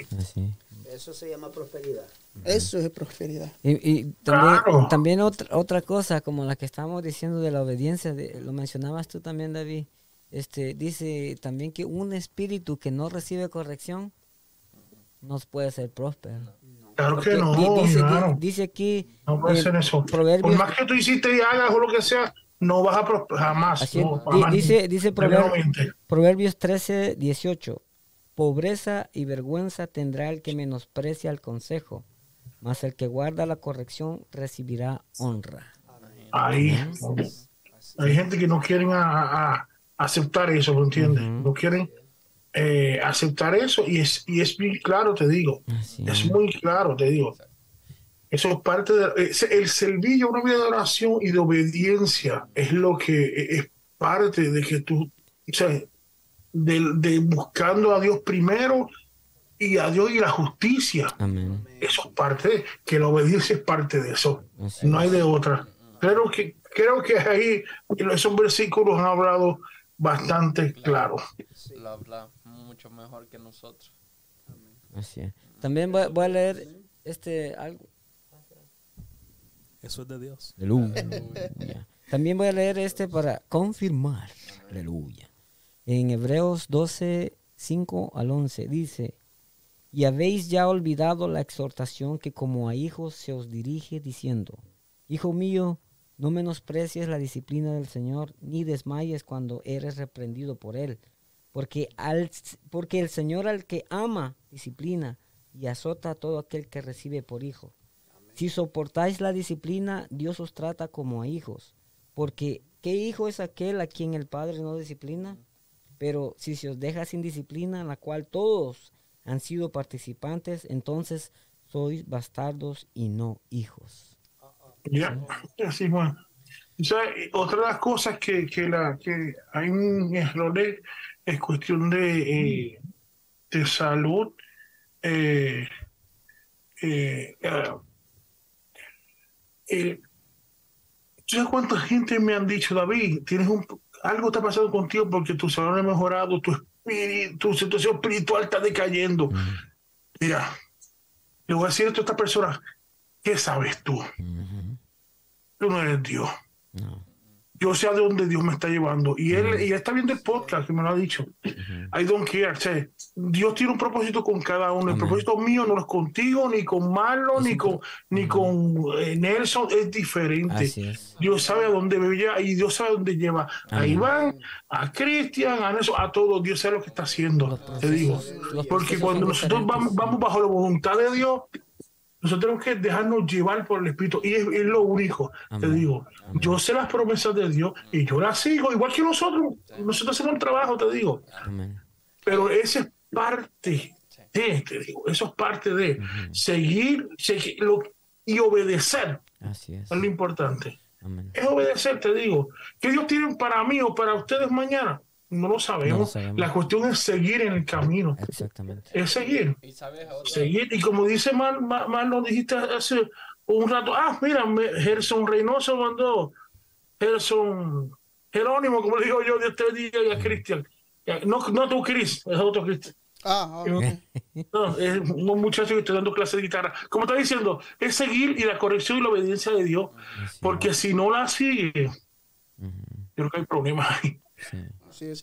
Eso se llama prosperidad. Eso es prosperidad. Y, también, también otra, otra cosa, como la que estábamos diciendo de la obediencia, lo mencionabas tú también, David. Este, dice también que un espíritu que no recibe corrección no puede ser próspero. Claro que no, dice, dice, aquí. No puede ser eso. Por más que tú hiciste y hagas o lo que sea, no vas a prosperar jamás. dice dice Proverbios, Proverbios 13, 18. Pobreza y vergüenza tendrá el que menosprecia el consejo, mas el que guarda la corrección recibirá honra. Ahí. Hay gente que no quieren a, aceptar eso, ¿me entiendes? No quieren eh, aceptar eso y es, y es bien claro, te digo. es. muy claro, te digo. Eso es parte de... el servicio, una vida de oración y de obediencia es lo que es parte de que tú, o sea, de, buscando a Dios primero y a Dios y la justicia. Eso es parte, que la obediencia es parte de eso. no hay de otra. Creo que, creo que ahí esos versículos han hablado bastante claro. Mucho mejor que nosotros. Así es. También voy, a leer este algo. Eso es de Dios. Aleluya. También voy a leer este para confirmar. Aleluya. En Hebreos 12, 5 al 11 dice, y habéis ya olvidado la exhortación que como a hijos se os dirige diciendo, Hijo mío, no menosprecies la disciplina del Señor, ni desmayes cuando eres reprendido por Él, porque, al, porque el Señor al que ama disciplina y azota a todo aquel que recibe por hijo. Si soportáis la disciplina, Dios os trata como a hijos, porque ¿qué hijo es aquel a quien el Padre no disciplina? Pero si se os deja sin disciplina, en la cual todos han sido participantes, entonces sois bastardos y no hijos. Ya, así bueno. otra de las cosas que, que, la, que hay un error es cuestión de, eh, de salud. Eh, eh, eh, ¿Sabes cuánta gente me han dicho, David, tienes un, algo está pasando contigo porque tu salud ha mejorado, tu, espíritu, tu situación espiritual está decayendo? Mira, le voy a decir esto a esta persona, ¿qué sabes tú? Tú no eres Dios. Yo sé a dónde Dios me está llevando. Y él, y está viendo el podcast que me lo ha dicho. I don't care. Dios tiene un propósito con cada uno. El propósito mío no es contigo, ni con Marlon, ni con, ni con eh, Nelson. Es diferente. Dios sabe a dónde me lleva y Dios sabe a dónde lleva a Iván, a Cristian, a Nelson, a todos. Dios sabe lo que está haciendo. Te digo. Porque cuando nosotros vamos, vamos bajo la voluntad de Dios, nosotros tenemos que dejarnos llevar por el Espíritu y es, lo único. Te digo, yo sé las promesas de Dios y yo las sigo, igual que nosotros. Nosotros hacemos un trabajo, te digo. Pero esa es parte de, te digo, eso es parte de seguir, y obedecer. Así es. es lo importante. Es obedecer, te digo. ¿Qué Dios tiene para mí o para ustedes mañana? No lo sabemos. La cuestión es seguir en el camino. Exactamente. Es seguir. ¿Y seguir. Y como dice Man, Man, lo dijiste hace un rato. Ah, mira, Gerson Reynoso mandó. Gerson Jerónimo, como le digo yo, de este día y a Cristian. No, no tú, Cris, es otro Cristian. Ah, no, es un muchacho que está dando clase de guitarra. Como está diciendo, es seguir y la corrección y la obediencia de Dios. Porque si no la sigue, yo creo que hay problemas ahí. Sí.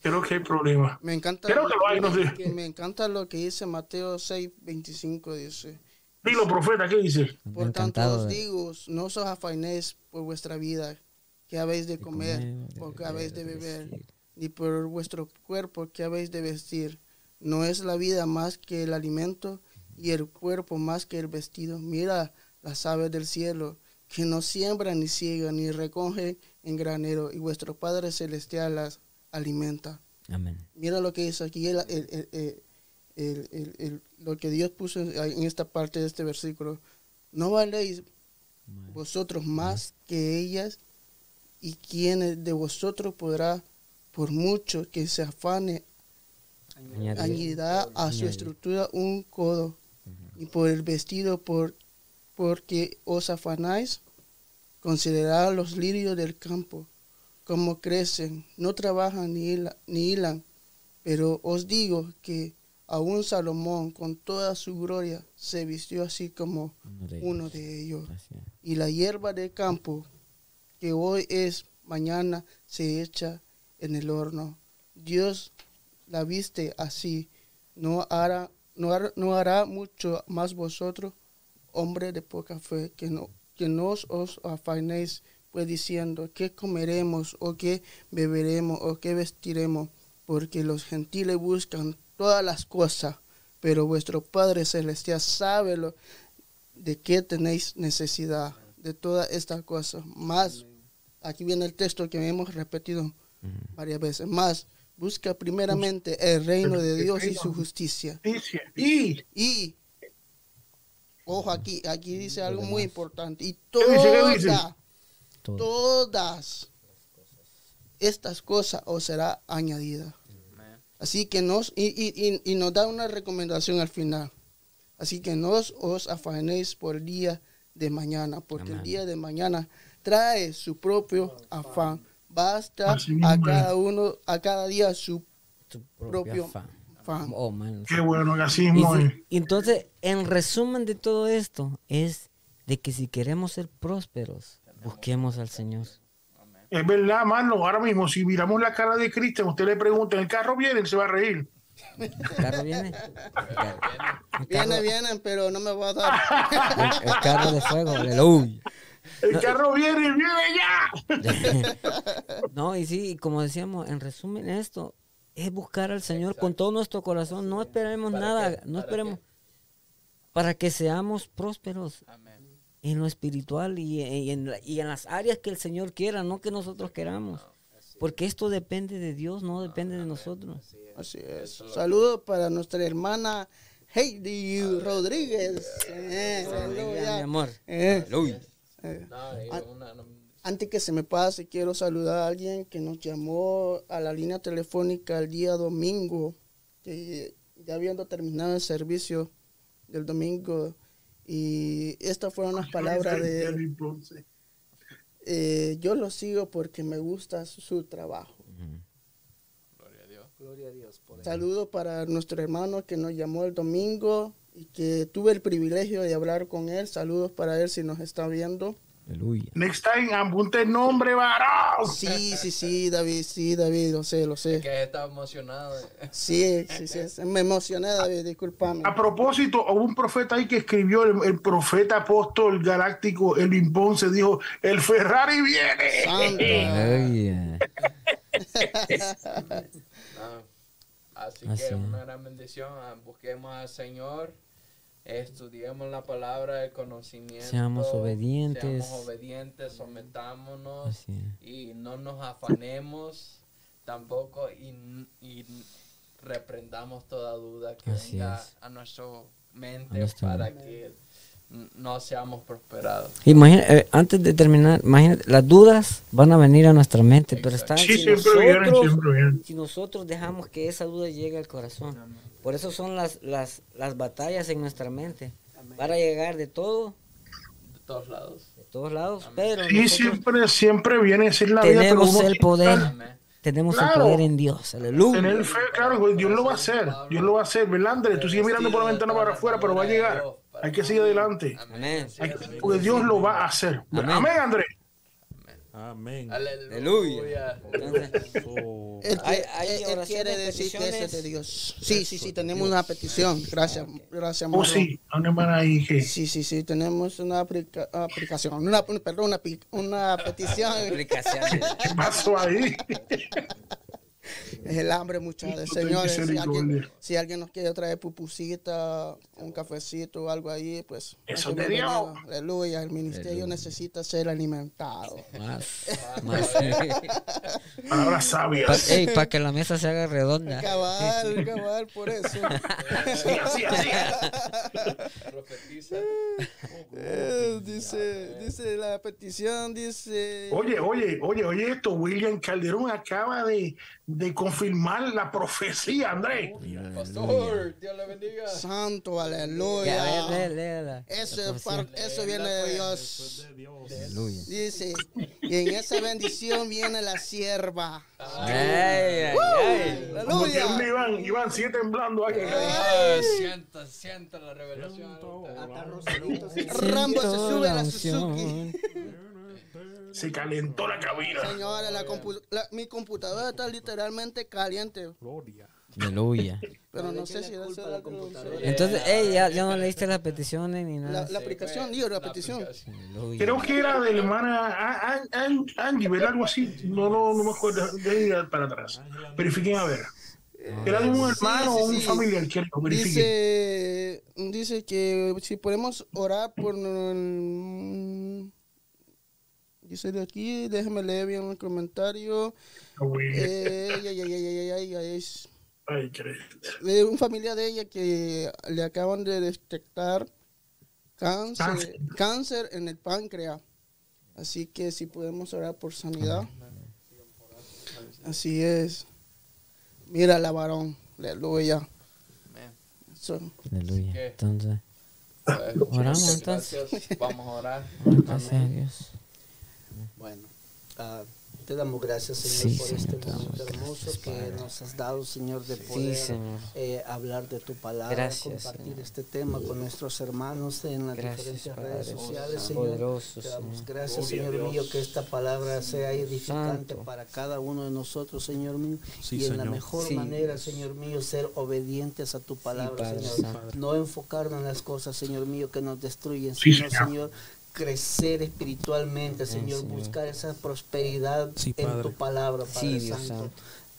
Creo que hay problema. Me encanta, Creo que lo hay, no sé. me encanta lo que dice Mateo 6, 25, dice. Dilo, profeta, ¿qué dice? Por tanto os digo, no os afanéis por vuestra vida, que habéis de comer, o que habéis de beber, ni por vuestro cuerpo, que habéis de vestir. No es la vida más que el alimento, y el cuerpo más que el vestido. Mira las aves del cielo, que no siembran, ni ciegan, ni recogen en granero, y vuestro Padre Celestial las alimenta. Amén. Mira lo que dice aquí, el, el, lo que Dios puso en esta parte de este versículo. No valéis vosotros más que ellas. ¿Y quién de vosotros podrá, por mucho que se afane, añadirá a su estructura un codo? Y por el vestido, por, porque os afanáis, considerad los lirios del campo, como crecen, no trabajan ni, ni hilan. Pero os digo que aún Salomón, con toda su gloria, se vistió así como uno de ellos. Y la hierba del campo, que hoy es, mañana se echa en el horno. Dios la viste así, no hará, no hará, no hará mucho más vosotros, hombre de poca fe, que no, que no os afanéis, pues diciendo, ¿qué comeremos o qué beberemos o qué vestiremos? Porque los gentiles buscan todas las cosas, pero vuestro Padre Celestial sabe lo, de qué tenéis necesidad de todas estas cosas. Más, aquí viene el texto que hemos repetido varias veces, más busca primeramente el reino de Dios y su justicia. Y, y ojo aquí, aquí dice algo muy importante. Y todas, todas estas cosas os será añadida. Así que nos, y, y, y, nos da una recomendación al final. Así que no os afanéis por el día de mañana, porque el día de mañana trae su propio afán. Basta a cada uno, a cada día su, propio, afán. Oh, Qué bueno que así es. entonces, en resumen de todo esto, es de que si queremos ser prósperos, busquemos al Señor. Es verdad, mano. Ahora mismo, si miramos la cara de Cristian, usted le pregunta, ¿el carro viene? Él se va a reír. ¿El carro viene? Viene, vienen, pero no me voy a dar. El, carro de fuego, aleluya. El carro viene, viene ya. no, y sí, como decíamos, en resumen, esto es buscar al Señor con todo nuestro corazón. No esperemos nada, no esperemos para que seamos prósperos. Amén en lo espiritual y, en, y en las áreas que el Señor quiera, no que nosotros queramos. Porque esto depende de Dios, no depende de nosotros. Así es. Saludos para nuestra hermana Heidi Rodríguez. Eh, mi amor. Eh. Eh. Antes que se me pase, quiero saludar a alguien que nos llamó a la línea telefónica el día domingo, que ya habiendo terminado el servicio del domingo, y estas fueron las palabras de él. Eh, yo lo sigo porque me gusta su, trabajo. Gloria a Dios. Gloria a Dios Saludos para nuestro hermano que nos llamó el domingo y que tuve el privilegio de hablar con él. Saludos para él si nos está viendo. Aleluya. Next time, apunte el nombre, varón. Sí, sí, sí, David, sí, David, lo sé, lo sé. que estaba emocionado. Sí, sí, sí, me emocioné, David, discúlpame. A propósito, hubo un profeta ahí que escribió, el, profeta apóstol galáctico, el Ponce, dijo, el Ferrari viene. así, que una gran bendición, busquemos al Señor estudiemos la palabra del conocimiento. Seamos obedientes. Seamos obedientes, sometámonos y no nos afanemos tampoco y, reprendamos toda duda que venga a nuestra mente para que no seamos prosperados. Imagina, eh, antes de terminar, imagínate, las dudas van a venir a nuestra mente, pero están si, nosotros, si nosotros dejamos que esa duda llegue al corazón. Por eso son las, las, las batallas en nuestra mente. Para llegar de todo. De todos lados. De todos lados, pero... Sí, siempre, siempre viene a ser la tenemos vida. el poder. Tenemos el poder en Dios. Aleluya. Tener fe, claro, Dios lo va a hacer. Dios lo va a hacer. ¿Verdad, Andrés? Tú sigues mirando por la ventana para afuera, pero va a llegar. Hay que seguir adelante. Amén. porque Dios lo va a hacer. Amén, Amén Andrés. Amén. Aleluya. él, quiere decir que ese es de Dios. Sí, sí, sí, tenemos una petición. Gracias, gracias. Oh, sí, ahí Sí, sí, sí, tenemos una aplicación, una, perdón, una, una petición. ¿Qué pasó ahí? Es el hambre, muchachos. Señores, si alguien, si alguien, nos quiere traer pupusita, un cafecito o algo ahí, pues. Eso te dio. Aleluya. El ministerio necesita ser alimentado. Más. más. Palabras sabias. Para que la mesa se haga redonda. Cabal, cabal, por eso. sí, así, así. Profetiza. Eh, dice, dice la petición, dice. Oye, oye, oye, oye, esto, William Calderón acaba de, de confirmar la profecía, Andrés. Pastor, Dios le bendiga. Santo, aleluya. Eso, eso viene de Dios. Dice, y en esa bendición viene la sierva. Ay, ay, ay. Aleluya. Iván, Iván, sigue temblando ahí. Sienta, sienta la revelación. Rambo se sube a la Suzuki. Se calentó la cabina. Señora, la mi computadora está literalmente caliente. Gloria. Aleluya. Pero no sé si es la computadora. Entonces, ey, ya, no leíste las peticiones ni nada. La, aplicación, digo, la, petición. Creo que era de la hermana Angie, ¿verdad? Algo así. No, no, no me acuerdo. De ir para atrás. Verifiquen a ver. Era de un hermano o un familiar, Dice, dice que si podemos orar por Dice de aquí, déjeme leer bien el comentario. Eh, ay, de un familia de ella que le acaban de detectar cáncer, cáncer en el páncreas. Así que si podemos orar por sanidad. Así es. Mira la varón. Aleluya. Aleluya. Entonces, oramos entonces. Vamos a orar. Gracias a Dios. Bueno, uh, te damos gracias, Señor, por este momento hermoso que nos has dado, Señor, de poder eh, hablar de tu palabra, compartir este tema con nuestros hermanos en las diferentes redes sociales, Señor. te damos gracias, Señor mío, que esta palabra sea edificante para cada uno de nosotros, Señor mío, y en la mejor manera, Señor mío, ser obedientes a tu palabra, Señor. No enfocarnos en las cosas, Señor mío, que nos destruyen, sino, Señor crecer espiritualmente, Señor, buscar esa prosperidad en tu palabra, Padre Santo.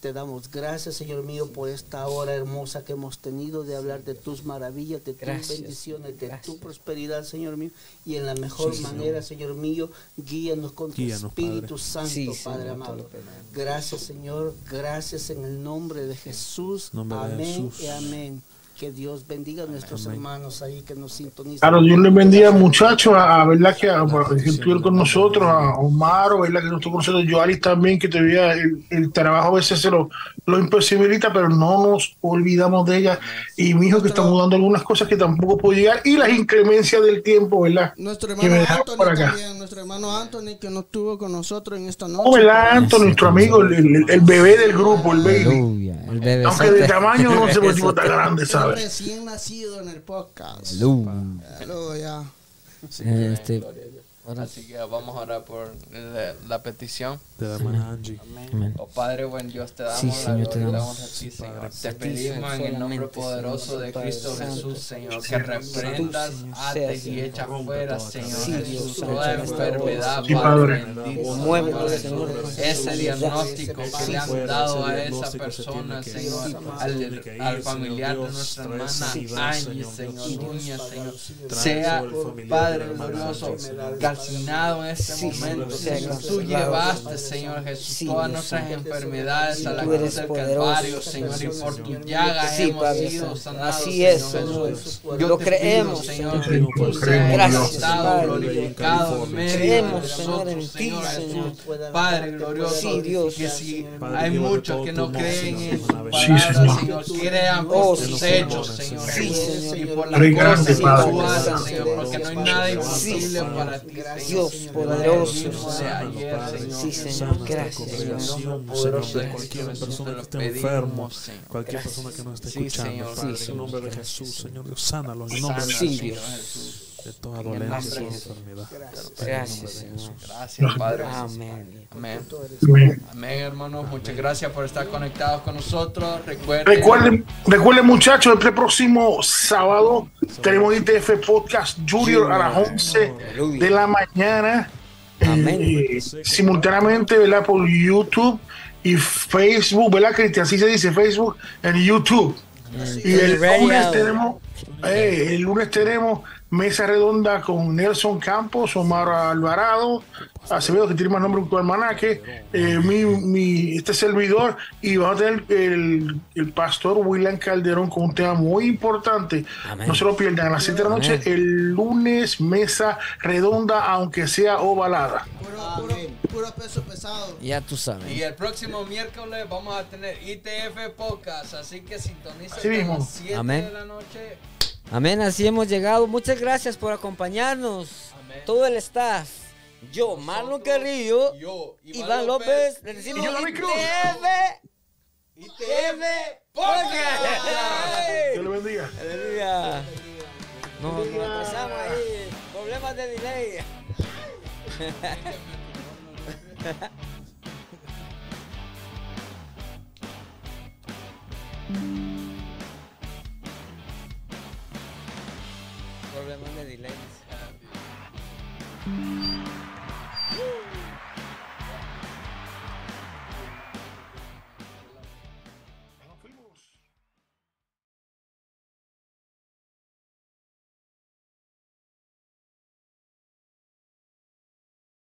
Te damos gracias, Señor mío, por esta hora hermosa que hemos tenido de hablar de tus maravillas, de tus bendiciones, de tu prosperidad, Señor mío. Y en la mejor manera, Señor mío, guíanos con tu Espíritu Santo, Padre amado. Gracias, Señor. Gracias en el nombre de Jesús. amén y amén. Que Dios bendiga a nuestros hermanos ahí que nos sintonizan. Claro, Dios les bendiga muchachos, a, verdad que, a, que estuvieron con nosotros, a Omar, verdad que no estuvo con nosotros, Joalis también, que todavía el, el, trabajo a veces se lo, lo imposibilita, pero no nos olvidamos de ella. Y mi hijo que está mudando algunas cosas que tampoco puede llegar, y las inclemencias del tiempo, ¿verdad? Nuestro hermano Anthony también, nuestro hermano Anthony que no estuvo con nosotros en esta noche. Oh, ¿verdad, Anthony, nuestro amigo, el, el, bebé del grupo, el baby. El bebé Aunque de tamaño no se puede tan grande, ¿sabes? Recién nacido en el podcast. Aleluya. Este, Así que vamos a orar por la, petición. De la hermana Angie. Amén. Oh Padre, buen Dios, te damos sí, Señor, te damos a ti, Señor. Te pedimos en el nombre poderoso de Cristo Jesús, Señor, que reprendas, ates y echas fuera, Señor Jesús, toda enfermedad, Padre bendito. Señor, ese diagnóstico que le han dado a esa persona, Señor, al, familiar de nuestra hermana Angie, Señor, Señor, sea, Padre glorioso, calcinado en este momento, Señor. Tú llevaste, Señor Jesús, todas nuestras enfermedades a la cruz del Calvario, Señor, y por tu llaga hemos sido sanados, Así es, Señor. Yo lo creemos, Señor, que tú seas glorificado en medio de nosotros, Señor Jesús. Padre glorioso, que si hay muchos que no creen en tu palabra, Señor, crean por tus hechos, Señor Jesús, y por las cosas que tú haces, Señor, porque no hay nada imposible para ti. Dios poderoso. Sí, Señor, gracias. Señor, cualquier persona que esté enfermo, cualquier persona que nos esté escuchando, Padre, en nombre de Jesús, Señor Dios, sánalo en nombre de Jesús de toda dolencia y enfermedad. Gracias, Señor. Gracias, Padre. Amén. Amén. Amén, hermanos. Muchas gracias por estar conectados con nosotros. Recuerden, recuerden, recuerden muchachos, el próximo sábado tenemos ITF Podcast Junior a las 11 de la mañana. Amén. Eh, simultáneamente, ¿verdad? Por YouTube y Facebook, ¿verdad, Cristian? Así se dice, Facebook en YouTube. Y el lunes tenemos, eh, el lunes tenemos mesa redonda con Nelson Campos, Omar Alvarado, Acevedo, que tiene más nombre que tu hermanaque, eh, mi, mi, este servidor, y vamos a tener el, el, pastor William Calderón con un tema muy importante. No se lo pierdan a las 7 de la noche, el lunes, mesa redonda, aunque sea ovalada. Puro, puro, peso pesado. Ya tú sabes. Y el próximo miércoles vamos a tener ITF Podcast, así que sintoniza a las 7 de la noche. Amén, así hemos llegado. Muchas gracias por acompañarnos. Todo el staff. Yo, Marlon Carrillo, yo, Iván, López, le decimos ITF. ITF Podcast. Dios le bendiga. Aleluya. Nos empezamos ahí. Problemas de delay. problemas de delay.